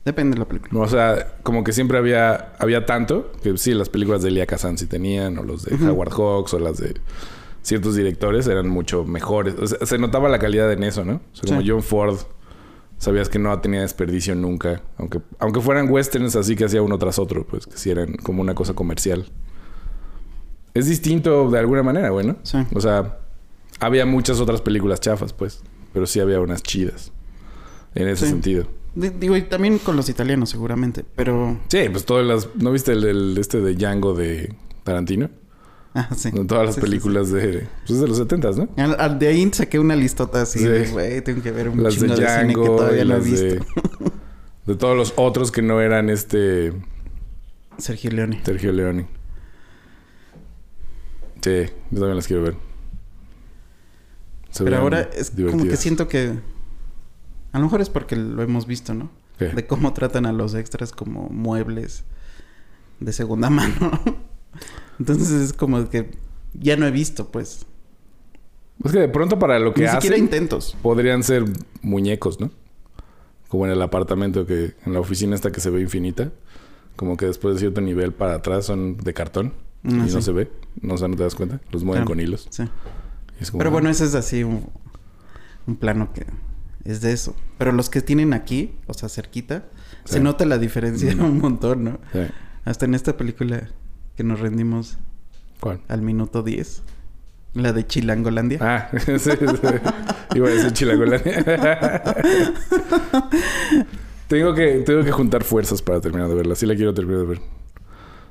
Depende de la película.
O sea, como que siempre había, había tanto que sí, las películas de Elia Kazan sí tenían, o los de. Howard Hawks, o las de ciertos directores eran mucho mejores. O sea, se notaba la calidad en eso, ¿no? O sea, como
Sí.
John Ford, sabías que no tenía desperdicio nunca. Aunque, aunque fueran westerns así que hacía uno tras otro, pues que sí eran como una cosa comercial. Es distinto de alguna manera, güey, ¿no?
Sí.
O sea, había muchas otras películas chafas, pues. Pero sí había unas chidas. En ese
Sí.
sentido.
Di- Digo, y también con los italianos seguramente, pero...
Sí, pues todas las... ¿No viste el, este de Django de Tarantino?
Ah, sí.
No, Todas las
Sí, sí,
películas de... Pues es de los 70 ¿no?
sí. Al- al- de ahí saqué una listota así
Sí.
de, güey, tengo que ver un
Las de
chingo de, cine que todavía no he visto.
de... De todos los otros que no eran este...
Sergio Leone.
Sergio Leone. Sí, yo también las quiero ver. Se
Pero ahora es como que siento que... A lo mejor es porque lo hemos visto, ¿no?
¿Qué?
De cómo tratan a los extras como muebles de segunda mano. Entonces es como que ya no he visto, pues.
Es que de pronto para lo que
Ni
hacen...
siquiera intentos.
podrían ser muñecos, ¿no? Como en el apartamento que... En la oficina esta que se ve infinita. Como que después de cierto nivel para atrás son de cartón.
Ah,
y no se ve. No, o sea, no te das cuenta. Los mueven
Claro.
con hilos.
Sí.
Y es como,
Pero
ah,
bueno, ese es así un, un plano que es de eso. Pero los que tienen aquí, o sea, cerquita,
Sí.
se nota la diferencia
Mm.
un montón, ¿no? Hasta en esta película que nos rendimos
¿Cuál?
al minuto 10. La de Chilangolandia.
Ah, sí, sí. Iba a decir Chilangolandia. tengo, que, tengo que juntar fuerzas para terminar de verla. Sí la quiero terminar de ver.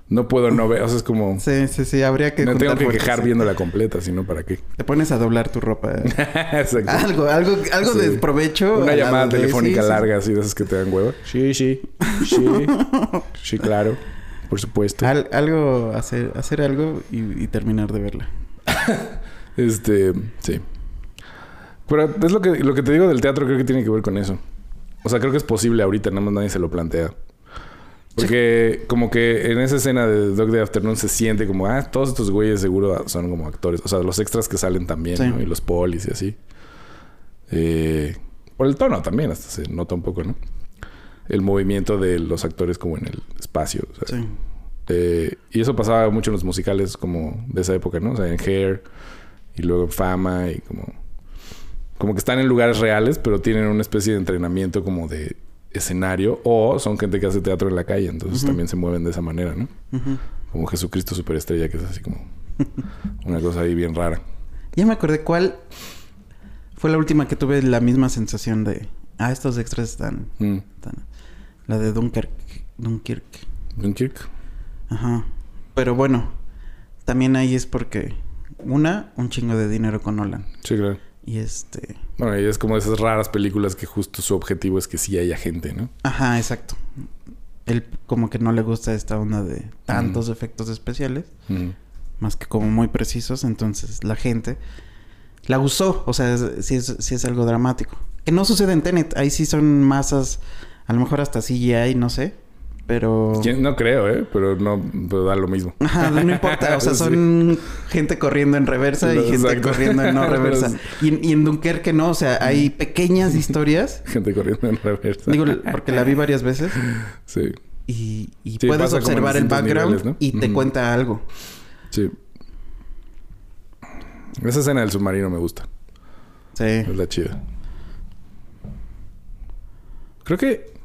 No puedo no ver. O sea, es como...
Sí, sí, sí. Habría que
me tengo que
fuerzas,
quejar
sí.
viéndola completa. Si no, ¿para qué?
Te pones a doblar tu ropa.
Exacto.
algo, algo, algo
Sí.
de provecho.
Una llamada
de-
telefónica
sí, sí.
larga así de esas que te dan huevo. Sí, sí. Sí. Sí, claro. Por supuesto.
Al- algo, hacer, hacer algo y, y terminar de verla.
Este, sí. Pero es lo que, lo que te digo del teatro, creo que tiene que ver con eso. O sea, creo que es posible ahorita, nada más nadie se lo plantea. Porque como que en esa escena de Dog Day Afternoon se siente como, ah, todos estos güeyes seguro son como actores. O sea, los extras que salen también,
Sí.
¿no? Y los polis y así. Eh, por el tono también, hasta se nota un poco, ¿no? El movimiento de los actores como en el espacio. o sea,
Sí.
eh, y eso pasaba mucho en los musicales como de esa época, ¿no? O sea, en Hair y luego en Fama y como... Como que están en lugares reales, pero tienen una especie de entrenamiento como de escenario. O son gente que hace teatro en la calle, entonces también se mueven de esa manera, ¿no? Como Jesucristo Superestrella, que es así como una cosa ahí bien rara.
Ya me acordé cuál fue la última que tuve la misma sensación de... Ah, estos extras están...
Mm.
están- La de Dunkirk. Dunkirk.
Dunkirk.
Ajá. Pero bueno, también ahí es porque... Una, un chingo de dinero con Nolan.
Sí, claro.
Y este...
Bueno, y es como esas raras películas que justo su objetivo es que sí haya gente, ¿no?
Ajá, exacto. Él como que no le gusta esta onda de tantos efectos especiales.
Mm.
más que como muy precisos, entonces la gente la usó, o sea, sí es, sí es algo dramático. Que no sucede en Tenet, ahí sí son masas, a lo mejor hasta CGI, no sé, pero...
No creo, ¿eh? Pero no pero da lo mismo.
Ajá, no importa, o sea,
Sí.
son gente corriendo en reversa y gente corriendo en no reversa. Y, y en Dunkerque no, o sea, hay pequeñas historias,
Gente corriendo en reversa.
digo, porque la vi varias veces,
Sí.
y, y
Sí,
puedes observar el background
niveles, ¿no?
y te cuenta algo.
Sí. Esa escena del submarino me gusta.
Sí.
Es la chida. Creo que...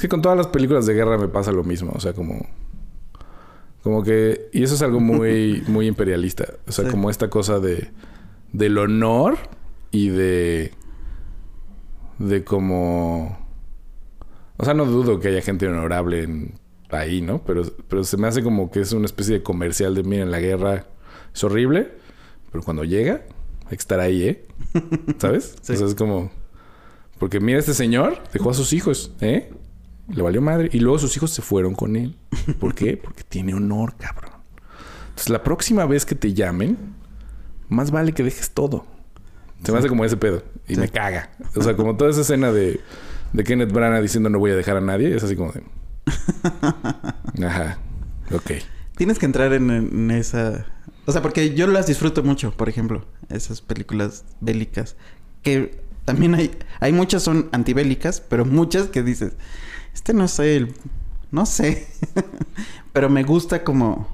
Es que con todas las películas de guerra me pasa lo mismo. O sea, como... Como que... Y eso es algo muy, muy imperialista. O sea,
Sí.
como esta cosa de... Del honor y de... De como... O sea, no dudo que haya gente honorable en, ahí, ¿no? Pero, pero se me hace como que es una especie de comercial de, miren, la guerra es horrible, pero cuando llega, hay que estar ahí, ¿eh? ¿Sabes?
Sí.
O sea, es como... Porque mira, este señor dejó a sus hijos, ¿eh? Le valió madre. Y luego sus hijos se fueron con él. ¿Por qué? Porque tiene honor, cabrón. Entonces, la próxima vez que te llamen, más vale que dejes todo. Se me hace como ese pedo. Y
Sí.
me caga. O sea, como toda esa escena de, de Kenneth Branagh diciendo no voy a dejar a nadie. Es así como de... Ajá. Ok.
Tienes que entrar en, en esa... O sea, porque yo las disfruto mucho, por ejemplo, esas películas bélicas. Que también hay... Hay muchas son antibélicas, pero muchas que dices... Este no sé, el... No sé. pero me gusta como...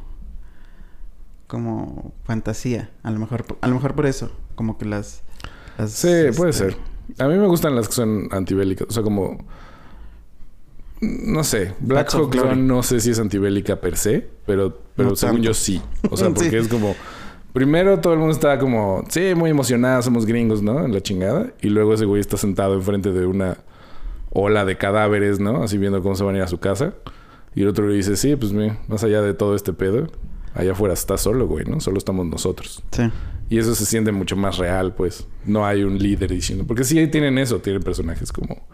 Como fantasía. A lo mejor, a lo mejor por eso. Como que las... las,
Sí, puede
este,
ser. A mí me gustan las que son antibélicas. O sea, como... No sé. Black Hawk. Down no sé si es antibélica per se. Pero, pero
No
según
tanto.
yo sí. O sea, porque
Sí.
es como... Primero todo el mundo está como... Sí, muy emocionada. Somos gringos, ¿no? En la chingada. Y luego ese güey está sentado enfrente de una ola de cadáveres, ¿no? Así viendo cómo se van a ir a su casa. Y el otro le dice... Sí, pues mira, más allá de todo este pedo... Allá afuera está solo, güey, ¿no? Solo estamos nosotros.
Sí.
Y eso se siente mucho más real, pues. No hay un líder diciendo. Porque sí ahí tienen eso, tienen personajes como.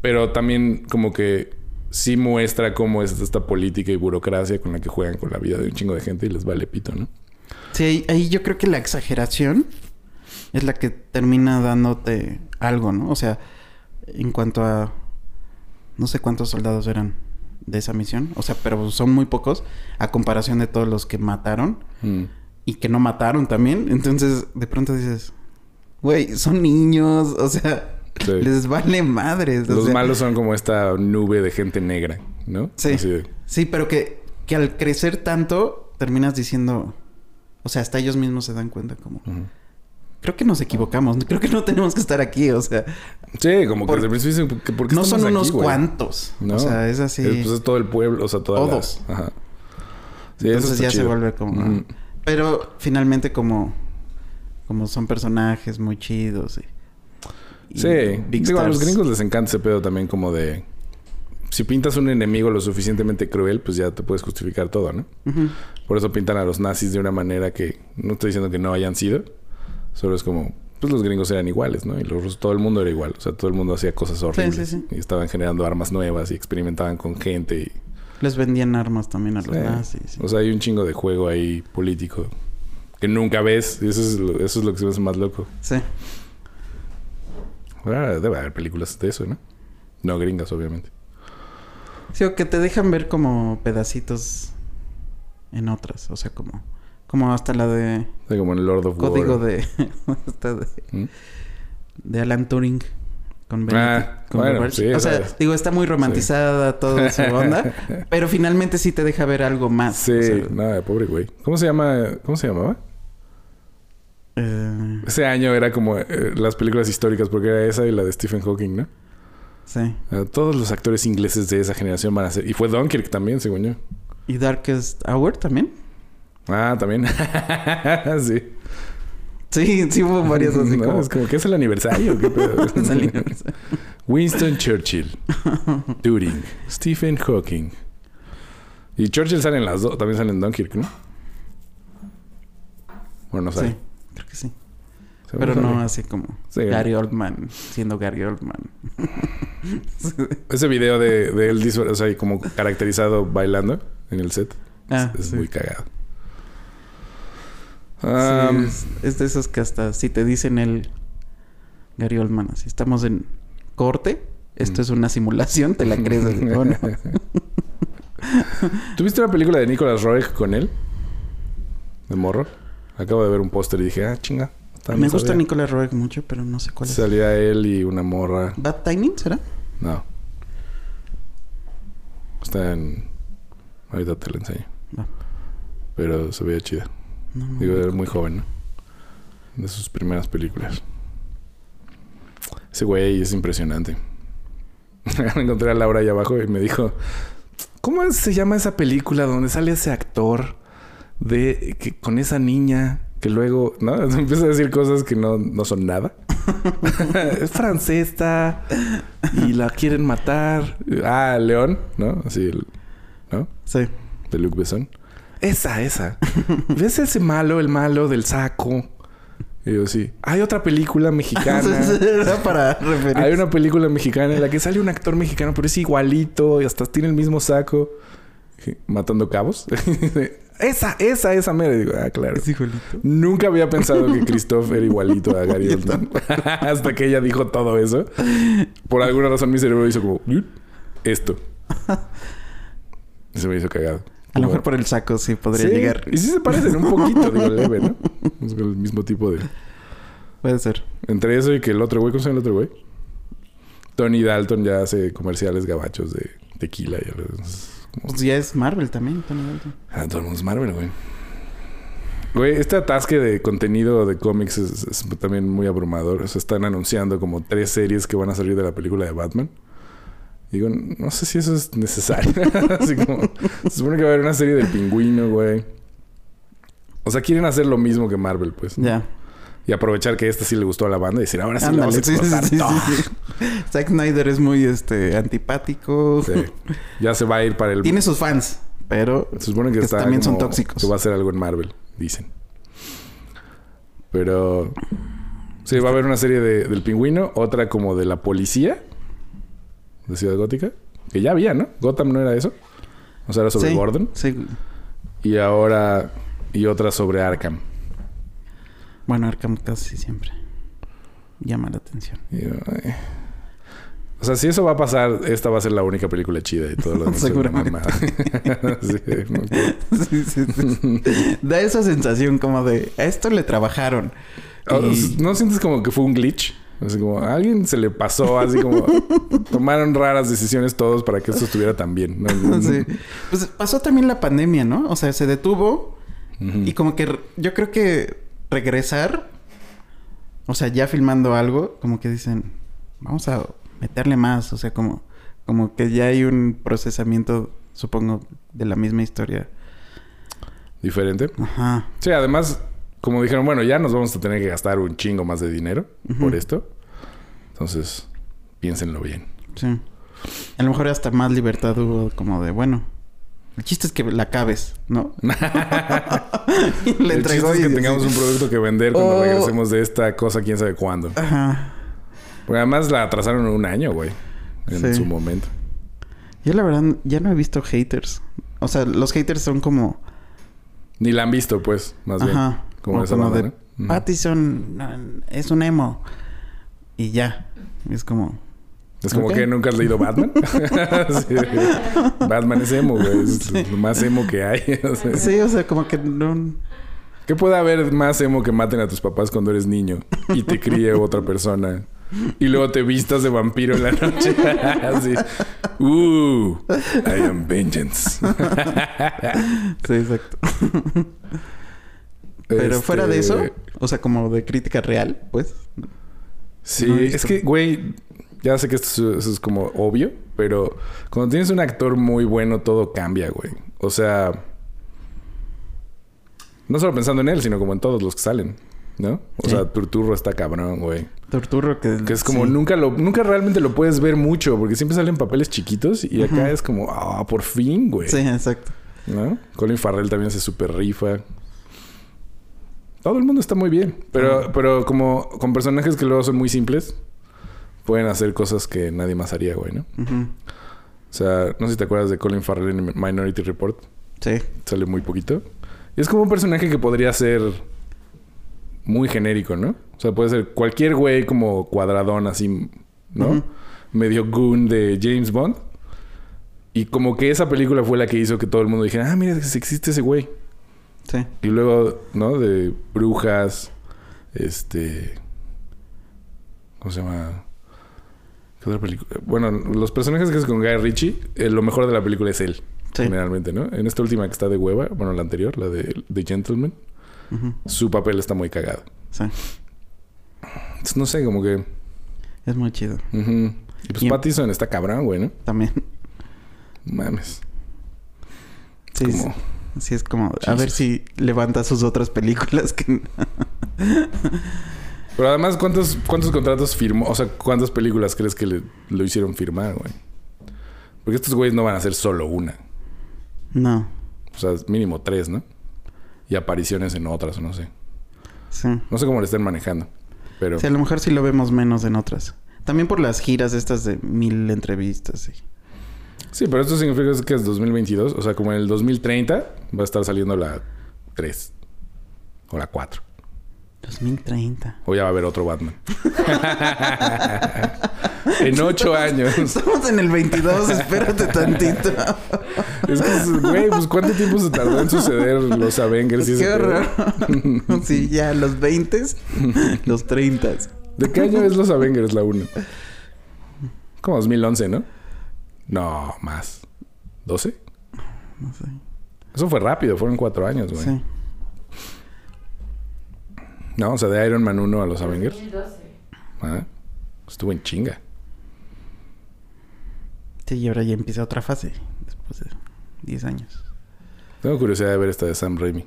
Pero también como que sí muestra cómo es esta política y burocracia con la que juegan con la vida de un chingo de gente y les vale pito, ¿no?
Sí, ahí yo creo que la exageración es la que termina dándote algo, ¿no? O sea, en cuanto a... No sé cuántos soldados eran de esa misión. O sea, pero son muy pocos a comparación de todos los que mataron
Mm.
y que no mataron también. Entonces, de pronto dices, güey, son niños, o sea,
Sí.
les vale madres.
Los
sea,
malos son como esta nube de gente negra, ¿no?
Sí.
De-
Sí, pero que, que al crecer tanto terminas diciendo, o sea, hasta ellos mismos se dan cuenta como,
Ujú.
Creo que nos equivocamos, creo que no tenemos que estar aquí, o sea,
Sí, como que
Por-
desde el principio dicen, ¿por qué
no son
aquí,
unos cuantos,
No.
o sea, es así.
Es, pues es todo el pueblo, o sea,
Todos.
Ajá. Sí,
Entonces ya se vuelve como, pero finalmente como, como son personajes muy chidos y, y
Sí,
big
digo, a los gringos les encanta ese pedo también como de... Si pintas un enemigo lo suficientemente cruel, pues ya te puedes justificar todo, ¿no? Por eso pintan a los nazis de una manera que... No estoy diciendo que no hayan sido. Solo es como... Pues los gringos eran iguales, ¿no? Y los rusos, todo el mundo era igual. O sea, todo el mundo hacía cosas horribles.
sí, sí.
Y estaban generando armas nuevas y experimentaban con gente. Y,
Les vendían armas también a los
Sí.
nazis. sí.
O sea, hay un chingo de juego ahí político que nunca ves. Y eso es lo, eso es lo que se me hace más loco.
Sí.
Ah, debe haber películas de eso, ¿no? No gringas, obviamente.
Sí, o que te dejan ver como pedacitos en otras. O sea, como... Como hasta la de...
Sea, como en el Lord of
Código
War.
de... hasta de...
¿Mm?
de Alan Turing con
Ah,
Benedict
bueno, sí,
o sea, digo, está muy romantizada toda su onda, pero finalmente sí te deja ver algo más.
Sí,
o sea,
nada, pobre güey. ¿Cómo se llama? ¿Cómo se llamaba?
eh,
Ese año era como eh, las películas históricas, porque era esa y la de Stephen Hawking, ¿no?
sí.
Eh, todos los actores ingleses de esa generación van a ser. Y fue Dunkirk también, según yo.
¿Y Darkest Hour también?
Ah, también. sí.
Sí, sí hubo varias así
No,
como...
Es como que es el aniversario. ¿Qué pedo?
Es el aniversario.
Winston Churchill. Turing. Stephen Hawking. Y Churchill sale en las dos. También sale en Dunkirk, ¿no? Bueno, no
Sí,
sale.
creo que sí. Pero no así como
Sí.
Gary Oldman siendo Gary Oldman.
Ese video de, de él, o sea, como caracterizado bailando en el set.
Ah,
es es
sí.
muy cagado.
Sí, es, es de esos que hasta si te dicen el Gary Oldman así, estamos en corte, esto es una simulación, te la crees así, ¿o no?
¿Tuviste una película de Nicolas Roeg con él? De morro. Acabo de ver un póster y dije, ah, chinga.
Me
no
gusta
sabía.
Nicolas Roeg mucho, pero no sé cuál es.
Salía él y una morra.
Bad Timing, ¿será?
No. Está en. Ahorita te la enseño.
Va.
Pero se veía chida.
No, no.
Digo, era muy joven, ¿no? De sus primeras películas. Ese güey es impresionante. Encontré a Laura ahí abajo y me dijo: ¿Cómo se llama esa película donde sale ese actor de que con esa niña que luego, ¿no? Empieza a decir cosas que no, no son nada. es francesa y la quieren matar. Ah, León, ¿no? Así, ¿no?
Sí.
de Luc Besson. Esa, esa. ¿Ves ese malo, el malo del saco? Y yo, sí. Hay otra película mexicana.
Era para.
Hay una película mexicana en la que sale un actor mexicano, pero es igualito y hasta tiene el mismo saco. Matando cabos. esa, esa, esa mera. Y digo, ah, claro.
Es igualito.
Nunca había pensado que Christoph era igualito a Gary Oldman. Hasta que ella dijo todo eso. Por alguna razón mi cerebro hizo como... "¿Mm? Esto. Y se me hizo cagado.
A lo mejor por el saco sí podría
Sí,
llegar.
Y sí se parecen un poquito, digo, leve, ¿no? Es el mismo tipo de...
Puede ser.
Entre eso y que el otro güey... ¿Cómo se llama el otro güey? Tony Dalton ya hace comerciales gabachos de tequila y...
Pues ya es Marvel también, Tony Dalton.
Ah, todo el mundo es Marvel, güey. Güey, este atasque de contenido de cómics es, es también muy abrumador. O sea, están anunciando como tres series que van a salir de la película de Batman. Digo, no sé si eso es necesario. Así como... Se supone que va a haber una serie del pingüino, güey. O sea, quieren hacer lo mismo que Marvel, pues.
Ya.
Y aprovechar que esta sí le gustó a la banda y decir, ahora sí la
Ándale,
vamos a
sí, sí,
explotar
sí,
toda".
sí, sí. Zack Snyder es muy este antipático.
Sí. Ya se va a ir para el...
Tiene sus fans, pero
Se supone que,
que
está
también son tóxicos.
Que va a hacer algo en Marvel, dicen. Pero... Sí, va a haber una serie de- del pingüino, otra como de la policía de Ciudad Gótica, que ya había, ¿no? Gotham no era eso. O sea, era sobre
sí,
Gordon.
sí.
Y ahora... Y otra sobre Arkham.
Bueno, Arkham casi siempre llama la atención.
Yo. O sea, si eso va a pasar, esta va a ser la única película chida y todo lo demás.
Seguramente.
Sí, no.
Sí. Da esa sensación como de a esto le trabajaron.
O-
Y-
¿No sientes como que fue un glitch? Así como a alguien se le pasó, así como tomaron raras decisiones todos para que esto estuviera tan bien. ¿no?
Sí. Pues pasó también la pandemia, ¿no? O sea, se detuvo y como que yo creo que regresar, o sea, ya filmando algo, como que dicen, vamos a meterle más, o sea, como, como que ya hay un procesamiento, supongo, de la misma historia.
Diferente.
Ajá.
Sí, además, como dijeron, bueno, ya nos vamos a tener que gastar un chingo más de dinero por esto. Entonces, piénsenlo bien.
Sí. A lo mejor hasta más libertad hubo como de, bueno, el chiste es que la acabes, ¿no? Y le
El
entregó
chiste es que tengamos un producto que vender cuando
Oh.
regresemos de esta cosa, quién sabe cuándo.
Ajá.
Porque además la atrasaron un año, güey. En
Sí.
su momento.
Yo la verdad ya no he visto haters. O sea, los haters son como...
Ni la han visto, pues, más bien.
Ajá.
Como esa
como
banda,
de... Pattison es un emo. Y ya. Es como...
Es como que nunca has leído Batman. Sí. Batman es emo, güey. Es lo más emo que hay. O sea,
Sí, o sea, como que no...
¿Qué puede haber más emo que maten a tus papás cuando eres niño y te críe otra persona? Y luego te vistas de vampiro en la noche. Así. Uh, I am vengeance.
Sí, exacto. Pero fuera de eso,
Este,
o sea, como de crítica real, pues.
Sí,
No
es que, güey, ya sé que esto es, como obvio, pero cuando tienes un actor muy bueno, todo cambia, güey. O sea, no solo pensando en él, sino como en todos los que salen, ¿no? O
Sí.
sea, Turturro está cabrón, güey.
Torturro que...
Que es como
sí.
nunca lo, nunca realmente lo puedes ver mucho, porque siempre salen papeles chiquitos y acá es como, ah, por fin, güey.
Sí, exacto.
¿No? Colin Farrell también se super rifa. Todo el mundo está muy bien. Pero, pero como con personajes que luego son muy simples, pueden hacer cosas que nadie más haría, güey, ¿no? O sea, no sé si te acuerdas de Colin Farrell en Minority Report.
Sí.
Sale muy poquito. Y es como un personaje que podría ser muy genérico, ¿no? O sea, puede ser cualquier güey como cuadradón así, ¿no? Medio goon de James Bond. Y como que esa película fue la que hizo que todo el mundo dijera, ah, mira, existe ese güey.
Sí.
Y luego, ¿no? De brujas, este... ¿Cómo se llama? ¿Qué otra película? Bueno, los personajes que es con Guy Ritchie, eh, lo mejor de la película es él.
Sí.
Generalmente, ¿no? En esta última que está de hueva, bueno, la anterior, la de The Gentleman, su papel está muy cagado.
Sí.
Entonces, no sé, como que...
Es muy chido.
Y pues
Y-
Pattinson está cabrón, güey, ¿no?
También.
Mames.
Sí,
Como-
sí. Sí, es como... A ver si levanta sus otras películas que...
Pero además, ¿cuántos, ¿cuántos contratos firmó? O sea, ¿cuántas películas crees que le, lo hicieron firmar, güey? Porque estos güeyes no van a hacer solo una.
No.
O sea, mínimo tres, ¿no? Y apariciones en otras, o no sé.
Sí.
No sé cómo le estén manejando. Pero...
Sí, a lo mejor sí lo vemos menos en otras. También por las giras estas de mil entrevistas. Sí.
Sí, pero esto significa que es 2022. O sea, como en el 2030 va a estar saliendo la 3. O la 4.
2030.
O ya va a haber otro Batman. en 8 años.
Estamos en el 22, espérate tantito.
Es que, güey, pues ¿cuánto tiempo se tardó en suceder los Avengers ese
Qué horror. sí, ya los 20, los 30.
¿De qué año es los Avengers la 1? Como 2011, ¿no? No, más. ¿12?
No sé.
Eso fue rápido, fueron 4 años, güey.
Sí.
No, o sea, de Iron Man 1 a los Avengers.
2012.
Ah, estuvo en chinga.
Sí, y ahora ya empieza otra fase. Después de 10 años.
Tengo curiosidad de ver esta de Sam Raimi.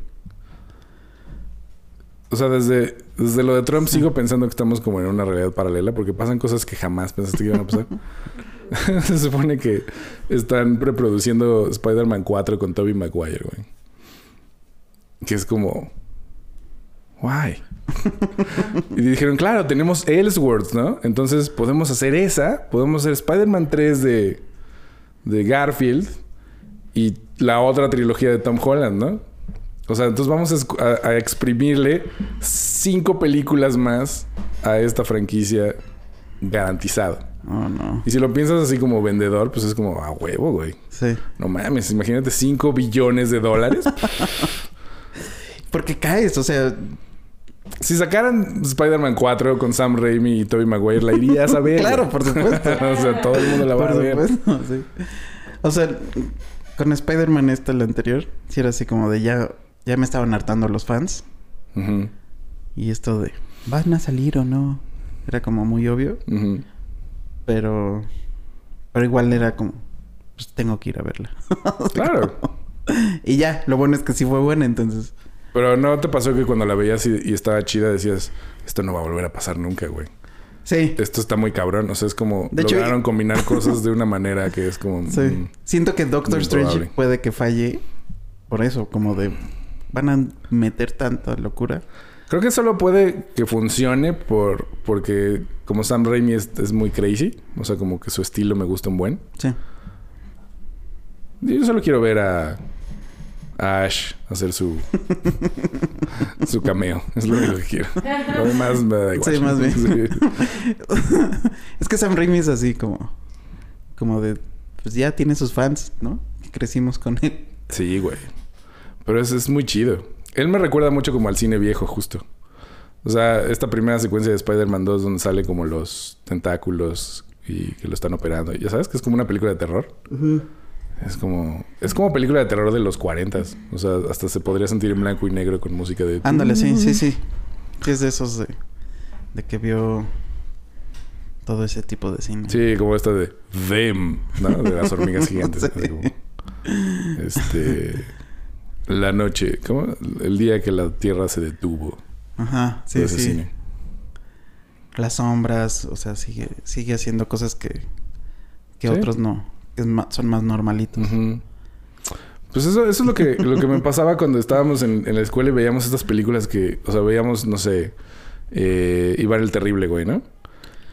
O sea, desde, desde lo de Trump sigo pensando que estamos como en una realidad paralela porque pasan cosas que jamás pensaste que iban a pasar. Se supone que están reproduciendo Spider-Man 4 con Tobey Maguire, güey. Que es como... Why? y dijeron, claro, tenemos Ellsworth, ¿no? Entonces podemos hacer esa. Podemos hacer Spider-Man 3 de, de Garfield y la otra trilogía de Tom Holland, ¿no? O sea, entonces vamos a, a exprimirle cinco películas más a esta franquicia garantizado.
Oh, no.
Y si lo piensas así como vendedor, pues es como a huevo, güey.
Sí.
No mames, imagínate 5 billones de dólares.
Porque caes, o sea...
si sacaran Spider-Man 4 con Sam Raimi y Tobey Maguire, la irías a ver.
Claro, por supuesto.
o sea, todo el mundo la va
Por
a ver.
supuesto, sí. O sea, con Spider-Man esta, la anterior, sí era así como de ya... Ya me estaban hartando los fans. Y esto de... ¿Van a salir o no? Era como muy obvio. Pero... Pero igual era como... Pues tengo que ir a verla.
Claro.
y ya, lo bueno es que sí fue buena, entonces...
Pero no te pasó que cuando la veías y, y estaba chida decías, esto no va a volver a pasar nunca, güey.
Sí.
Esto está muy cabrón. O sea, es como
De
lograron combinar cosas de una manera que es como.
Sí.
mm,
Siento que Doctor Strange
probable.
puede que falle por eso, como de van a meter tanta locura.
Creo que solo puede que funcione por porque como Sam Raimi es, es muy crazy. O sea, como que su estilo me gusta un buen.
Sí.
Yo solo quiero ver a, a Ash hacer su su cameo. Es lo único que quiero. Lo demás me da igual.
Sí, más bien.
Sí.
es que Sam Raimi es así como... Como de... Pues ya tiene sus fans, ¿no? Que crecimos con él.
Sí, güey. Pero es, es muy chido. Él me recuerda mucho como al cine viejo, justo. O sea, esta primera secuencia de Spider-Man 2 donde sale como los tentáculos y que lo están operando. Ya sabes que es como una película de terror. Es como... Es como película de terror de los 40. O sea, hasta se podría sentir en blanco y negro con música de...
Ándale, sí, sí, sí. Sí, es de esos de... De que vio... Todo ese tipo de cine.
Sí, como esta de Them, ¿no? De las hormigas gigantes.
Sí.
Así como, este... La noche, ¿cómo? El día que la Tierra se detuvo.
Ajá, sí, sí.
cine.
Las sombras, o sea, sigue, sigue haciendo cosas que, que
Sí.
otros no, que son más normalitos.
Pues eso, eso es lo que, lo que me pasaba cuando estábamos en, en la escuela y veíamos estas películas que, o sea, veíamos, no sé, eh, Iván el Terrible, güey, ¿no?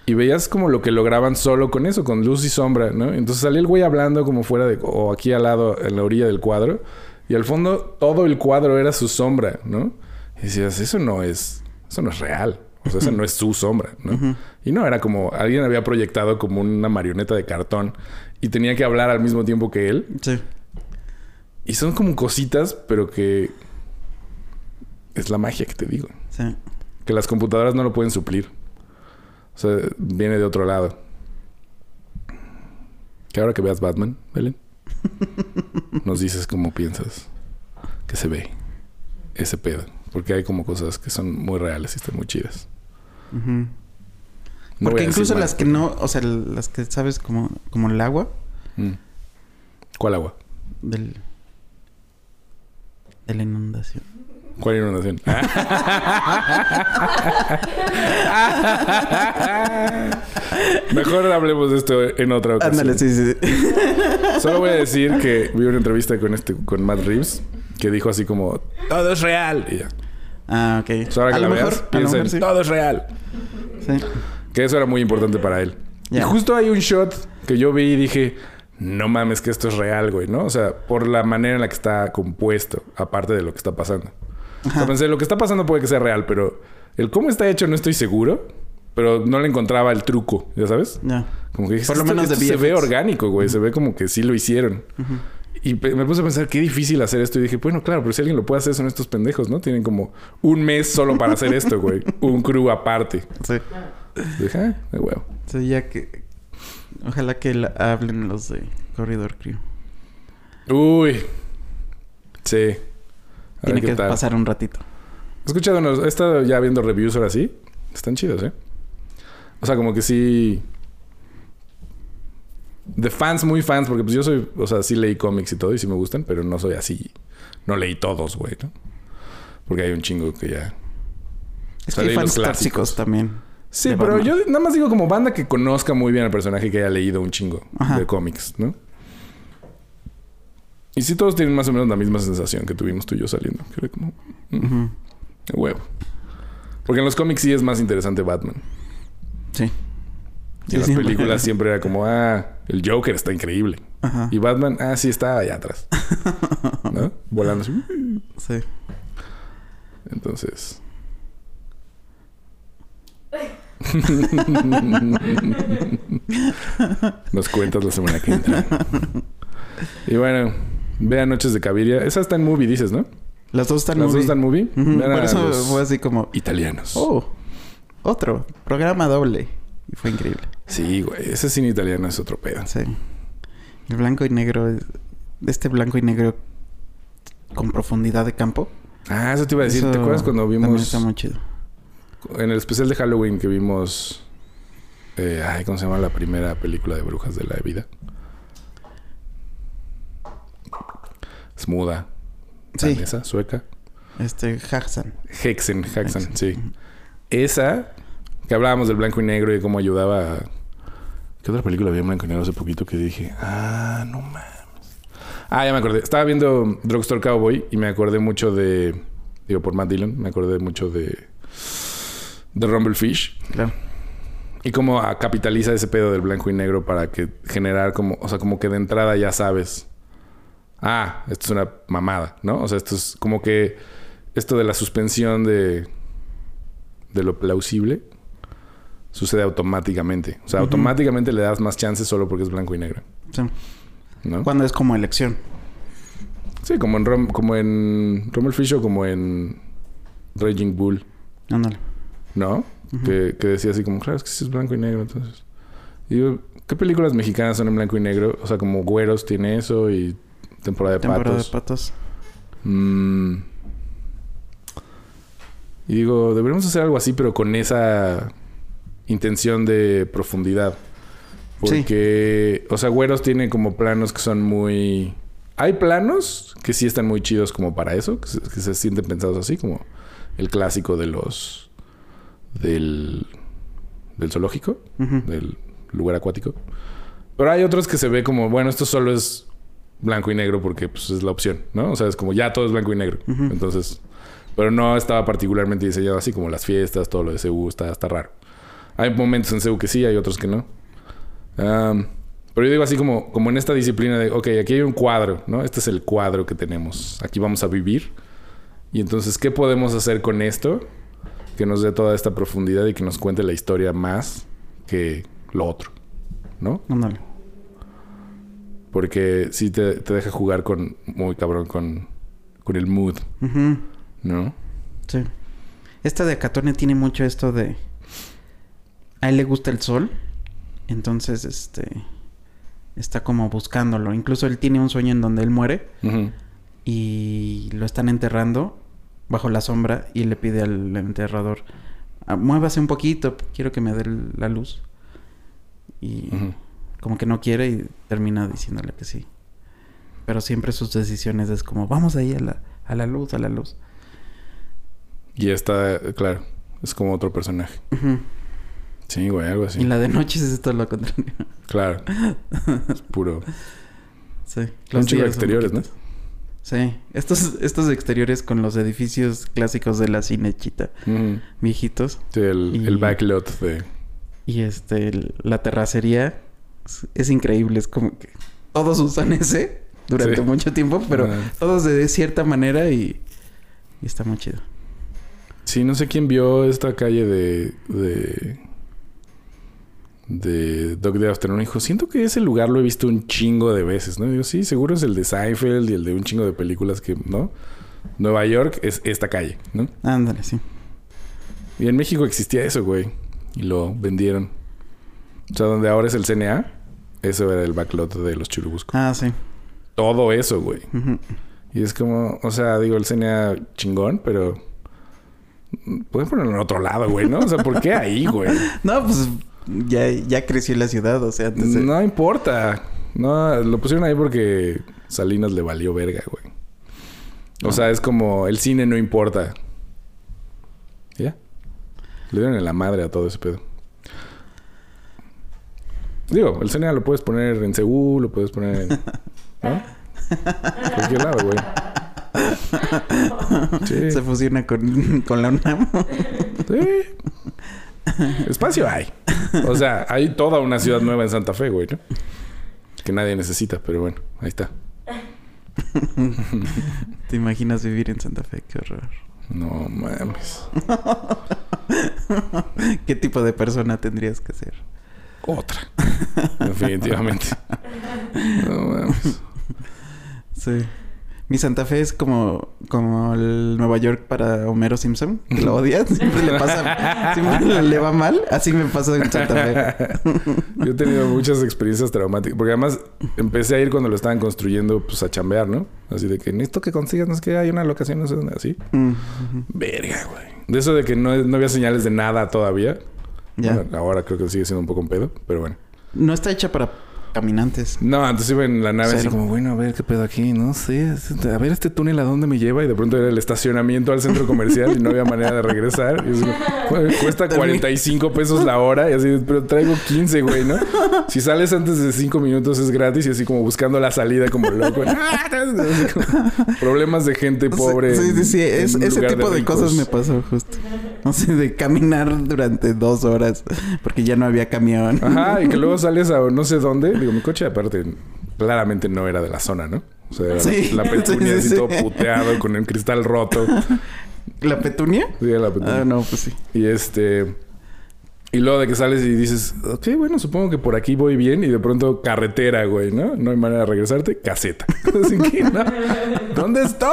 Y veías como lo que lograban solo con eso, con luz y sombra, ¿no? Entonces salía el güey hablando como fuera de, o aquí al lado, en la orilla del cuadro, y al fondo todo el cuadro era su sombra, ¿no? Y decías, eso no es, eso no es real. O sea, esa no es su sombra, ¿no? Y no, era como alguien había proyectado como una marioneta de cartón y tenía que hablar al mismo tiempo que él.
Sí.
Y son como cositas, pero que es la magia que te digo.
Sí.
Que las computadoras no lo pueden suplir. O sea, viene de otro lado. Que ahora que veas Batman, Belén, nos dices cómo piensas que se ve ese pedo. Porque hay como cosas que son muy reales y están muy chidas. No
Porque incluso las que no, o sea, las que sabes como, como el agua
Mm. ¿Cuál agua?
del de la inundación.
¿Cuál inundación? Mejor hablemos de esto en otra ocasión.
Ándale, sí, sí.
Solo voy a decir que vi una entrevista con este con Matt Reeves que dijo así como todo es real. Y ya.
Ah, ok.
Entonces, ahora que
a
la
lo
veas,
mejor, a lo
piensa en
mejor sí.
todo es real.
Sí.
Que eso era muy importante para él. Y justo hay un shot que yo vi y dije, no mames que esto es real, güey, ¿no? O sea, por la manera en la que está compuesto, aparte de lo que está pasando. O sea, pensé, lo que está pasando puede que sea real, pero el cómo está hecho no estoy seguro. Pero no le encontraba el truco, ¿ya sabes?
Ya.
Como que dije,
Por lo
esto-
menos
esto se ve orgánico, güey. Se ve como que sí lo hicieron. Y me puse a pensar qué difícil hacer esto. Y dije, bueno, claro, pero si alguien lo puede hacer son estos pendejos, ¿no? Tienen como un mes solo para hacer esto, güey. Un crew aparte.
Sí.
Dije, ah, de huevo.
Sí, ya que ojalá que la- hablen los de Corridor Crew.
Uy. Sí.
Tiene que
tal.
pasar un ratito.
He escuchado unos... He estado ya viendo reviews ahora sí. Están chidos, ¿eh? O sea, como que sí... De fans, muy fans, porque pues yo soy... O sea, sí leí cómics y todo y sí me gustan, pero no soy así... No leí todos, güey, ¿no? Porque hay un chingo que ya...
Es
sea,
que hay fans
clásicos.
también.
Sí, pero
Batman.
yo nada más digo como banda que conozca muy bien al personaje que haya leído un chingo
Ajá.
de cómics, ¿no? Y sí todos tienen más o menos la misma sensación que tuvimos tú y yo saliendo. Que era como... de huevo. Porque en los cómics sí es más interesante Batman.
Sí.
Y
Sí,
en las
siempre.
películas siempre era como, ah, el Joker está increíble.
Ajá.
Y Batman, ah, sí, está allá atrás. ¿No? Volando así.
Sí.
Entonces. Nos cuentas la semana que entra. Y bueno, vean Noches de Caviria. Esa está en movie, dices, ¿no?
Las dos están
Las
muy
dos están en movie.
Por eso
los
fue así como...
italianos.
Oh, otro. Programa doble. Y fue increíble.
Sí, güey. Ese cine italiano es otro pedo.
Sí. El blanco y negro... es- Este blanco y negro con profundidad de campo.
Ah, eso te iba a decir. ¿Te acuerdas cuando
También
vimos
está muy chido.
en el especial de Halloween que vimos eh, ay, ¿cómo se llama la primera película de brujas de la vida? Es muda.
Sí.
Danesa, sueca.
Este, Haxan.
Hexen, Hexen. sí. Esa, que hablábamos del blanco y negro y cómo ayudaba. a- ¿Qué otra película había en blanco y negro hace poquito que dije? Ah, no mames. Ah, ya me acordé. Estaba viendo Drugstore Cowboy y me acordé mucho de. Digo, por Matt Dillon, me acordé mucho de. De Rumblefish.
Claro.
Y cómo capitaliza ese pedo del blanco y negro para que generar como. O sea, como que de entrada ya sabes ah, esto es una mamada, ¿no? O sea, esto es como que esto de la suspensión de, de lo plausible sucede automáticamente. O sea, automáticamente le das más chances solo porque es blanco y negro,
Sí.
¿no?
Cuando es como elección.
Sí, como en, Rom- como en Rommel Fish o como en Raging Bull,
Ándale.
¿no? Que, que decía así como, claro, es que sí es blanco y negro, entonces. Y digo, ¿qué películas mexicanas son en blanco y negro? O sea, como Güeros tiene eso y Temporada de
Temporada
Patos.
de patos.
Mm. Y digo, deberíamos hacer algo así, pero con esa intención de profundidad.
Sí.
Porque, o sea, Güeros tiene como planos que son muy... Hay planos que sí están muy chidos como para eso, que se, que se sienten pensados así, como el clásico de los... del... del zoológico, del lugar acuático. Pero hay otros que se ve como, bueno, esto solo es blanco y negro porque pues, es la opción, ¿no? O sea, es como ya todo es blanco y negro. Entonces, pero no estaba particularmente diseñado así como las fiestas, todo lo de CU, está, está raro. Hay momentos en CU que sí, hay otros que no. Pero yo digo así como, como en esta disciplina de, ok, aquí hay un cuadro, ¿no? Este es el cuadro que tenemos. Aquí vamos a vivir. Y entonces, ¿qué podemos hacer con esto? Que nos dé toda esta profundidad y que nos cuente la historia más que lo otro, ¿no?
Ándale.
Porque sí te, te deja jugar con, muy cabrón, con, con el mood. ¿no?
Sí. Esta de Acatone tiene mucho esto de... A él le gusta el sol. Entonces, este... Está como buscándolo. Incluso él tiene un sueño en donde él muere. Y lo están enterrando bajo la sombra. Y le pide al enterrador... "Ah, Muévase un poquito. Quiero que me dé la luz. Y como que no quiere y termina diciéndole que sí. Pero siempre sus decisiones es como... Vamos ahí a la, a la luz, a la luz.
Y esta, claro, es como otro personaje. Sí, güey, algo así.
Y la de noches es todo lo contrario.
Claro. Es puro.
Sí. Los días
exteriores, ¿no?
Sí. Estos, estos exteriores con los edificios clásicos de la cinechita.
Ujú.
Viejitos.
Sí, el,
Y-
el backlot de...
Y este... el- la terracería. Es, es increíble. Es como que... Todos usan ese. Durante
Sí.
mucho tiempo. Pero
Ah.
todos de cierta manera y... Y está muy chido.
Sí, no sé quién vio esta calle de... de... De Dog Day Afternoon. Dijo, siento que ese lugar lo he visto un chingo de veces, ¿no? Y digo, sí, seguro es el de Seinfeld y el de un chingo de películas que, ¿no? Nueva York es esta calle, ¿no?
Ándale, sí.
Y en México existía eso, güey. Y lo vendieron. O sea, donde ahora es el CNA, eso era el backlot de los Churubusco.
Ah, sí.
Todo eso, güey. Y es como, o sea, digo, el CNA chingón, pero... Pueden ponerlo en otro lado, güey, ¿no? O sea, ¿por qué ahí, güey?
No, pues... Ya, ya creció la ciudad. O sea, antes de-
No importa. No, lo pusieron ahí porque Salinas le valió verga, güey. O
No.
sea, es como el cine no importa. ¿Ya? Le dieron en la madre a todo ese pedo. Digo, el cine lo puedes poner en Seúl, lo puedes poner en... ¿No? Cualquier lado, güey. Sí.
Se fusiona con, con la UNAM.
Sí. Espacio hay. O sea, hay toda una ciudad nueva en Santa Fe, güey, ¿no? Que nadie necesita, pero bueno, ahí está.
¿Te imaginas vivir en Santa Fe? Qué horror.
No mames.
¿Qué tipo de persona tendrías que ser?
Otra. Definitivamente. No mames.
Sí. Mi Santa Fe es como, como el Nueva York para Homero Simpson. Que lo odias. Siempre le pasa... siempre le va mal. Así me pasa en Santa Fe.
Yo he tenido muchas experiencias traumáticas. Porque además empecé a ir cuando lo estaban construyendo, pues a chambear, ¿no? Así de que necesito que consigas, no es que hay una locación, no sé dónde, así.
Mm.
Verga, güey. De eso de que no, no había señales de nada todavía.
Ya.
Bueno, ahora creo que sigue siendo un poco un pedo, pero bueno.
No está hecha para caminantes.
No, antes iba en la nave así
Cero.
como, bueno, a ver qué pedo aquí, no sé, a ver este túnel a dónde me lleva y de pronto era el estacionamiento al centro comercial y no había manera de regresar. Y "Güey, cuesta 45 pesos la hora y así, pero traigo 15, güey, ¿no? Si sales antes de 5 minutos es gratis y así como buscando la salida como loco. Así como, problemas de gente pobre.
Sí, sí, sí.
en-
Es-
en
ese tipo de,
ricos.
cosas me pasó justo. No sé, de caminar durante dos horas porque ya no había camión.
Ajá, y que luego sales a no sé dónde. Digo, mi coche aparte claramente no era de la zona, ¿no? O sea,
Sí.
la petunia
Sí,
así
sí,
todo puteado con el cristal roto.
¿La petunia?
Sí, la petunia.
Ah, no, pues sí.
Y este. Y luego de que sales y dices, ok, bueno, supongo que por aquí voy bien. Y de pronto carretera, güey, ¿no? No hay manera de regresarte. Caseta. Así que, no. ¿Dónde estoy?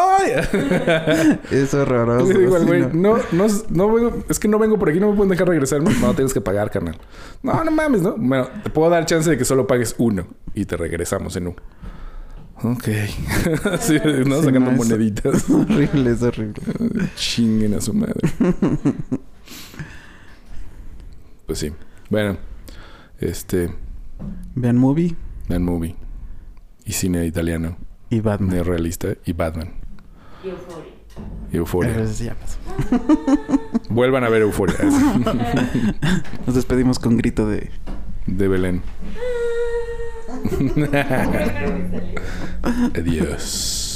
Es horroroso.
Güey,
no.
no, no, no vengo, es que no vengo por aquí, no me pueden dejar regresarme. No, tienes que pagar, carnal. No, no mames, ¿no? Bueno, te puedo dar chance de que solo pagues uno y te regresamos en un. Ok. sí, ¿no?
Sí,
Sacando
no,
moneditas.
Es horrible, es horrible.
Chinguen a su madre sí. Bueno, este.
Vean movie.
Vean movie. Y cine italiano.
Y Batman.
Neorrealista y Batman.
Y Euphoria.
Y euforia. Vuelvan a ver Euforia.
Nos despedimos con grito de.
De Belén. Adiós.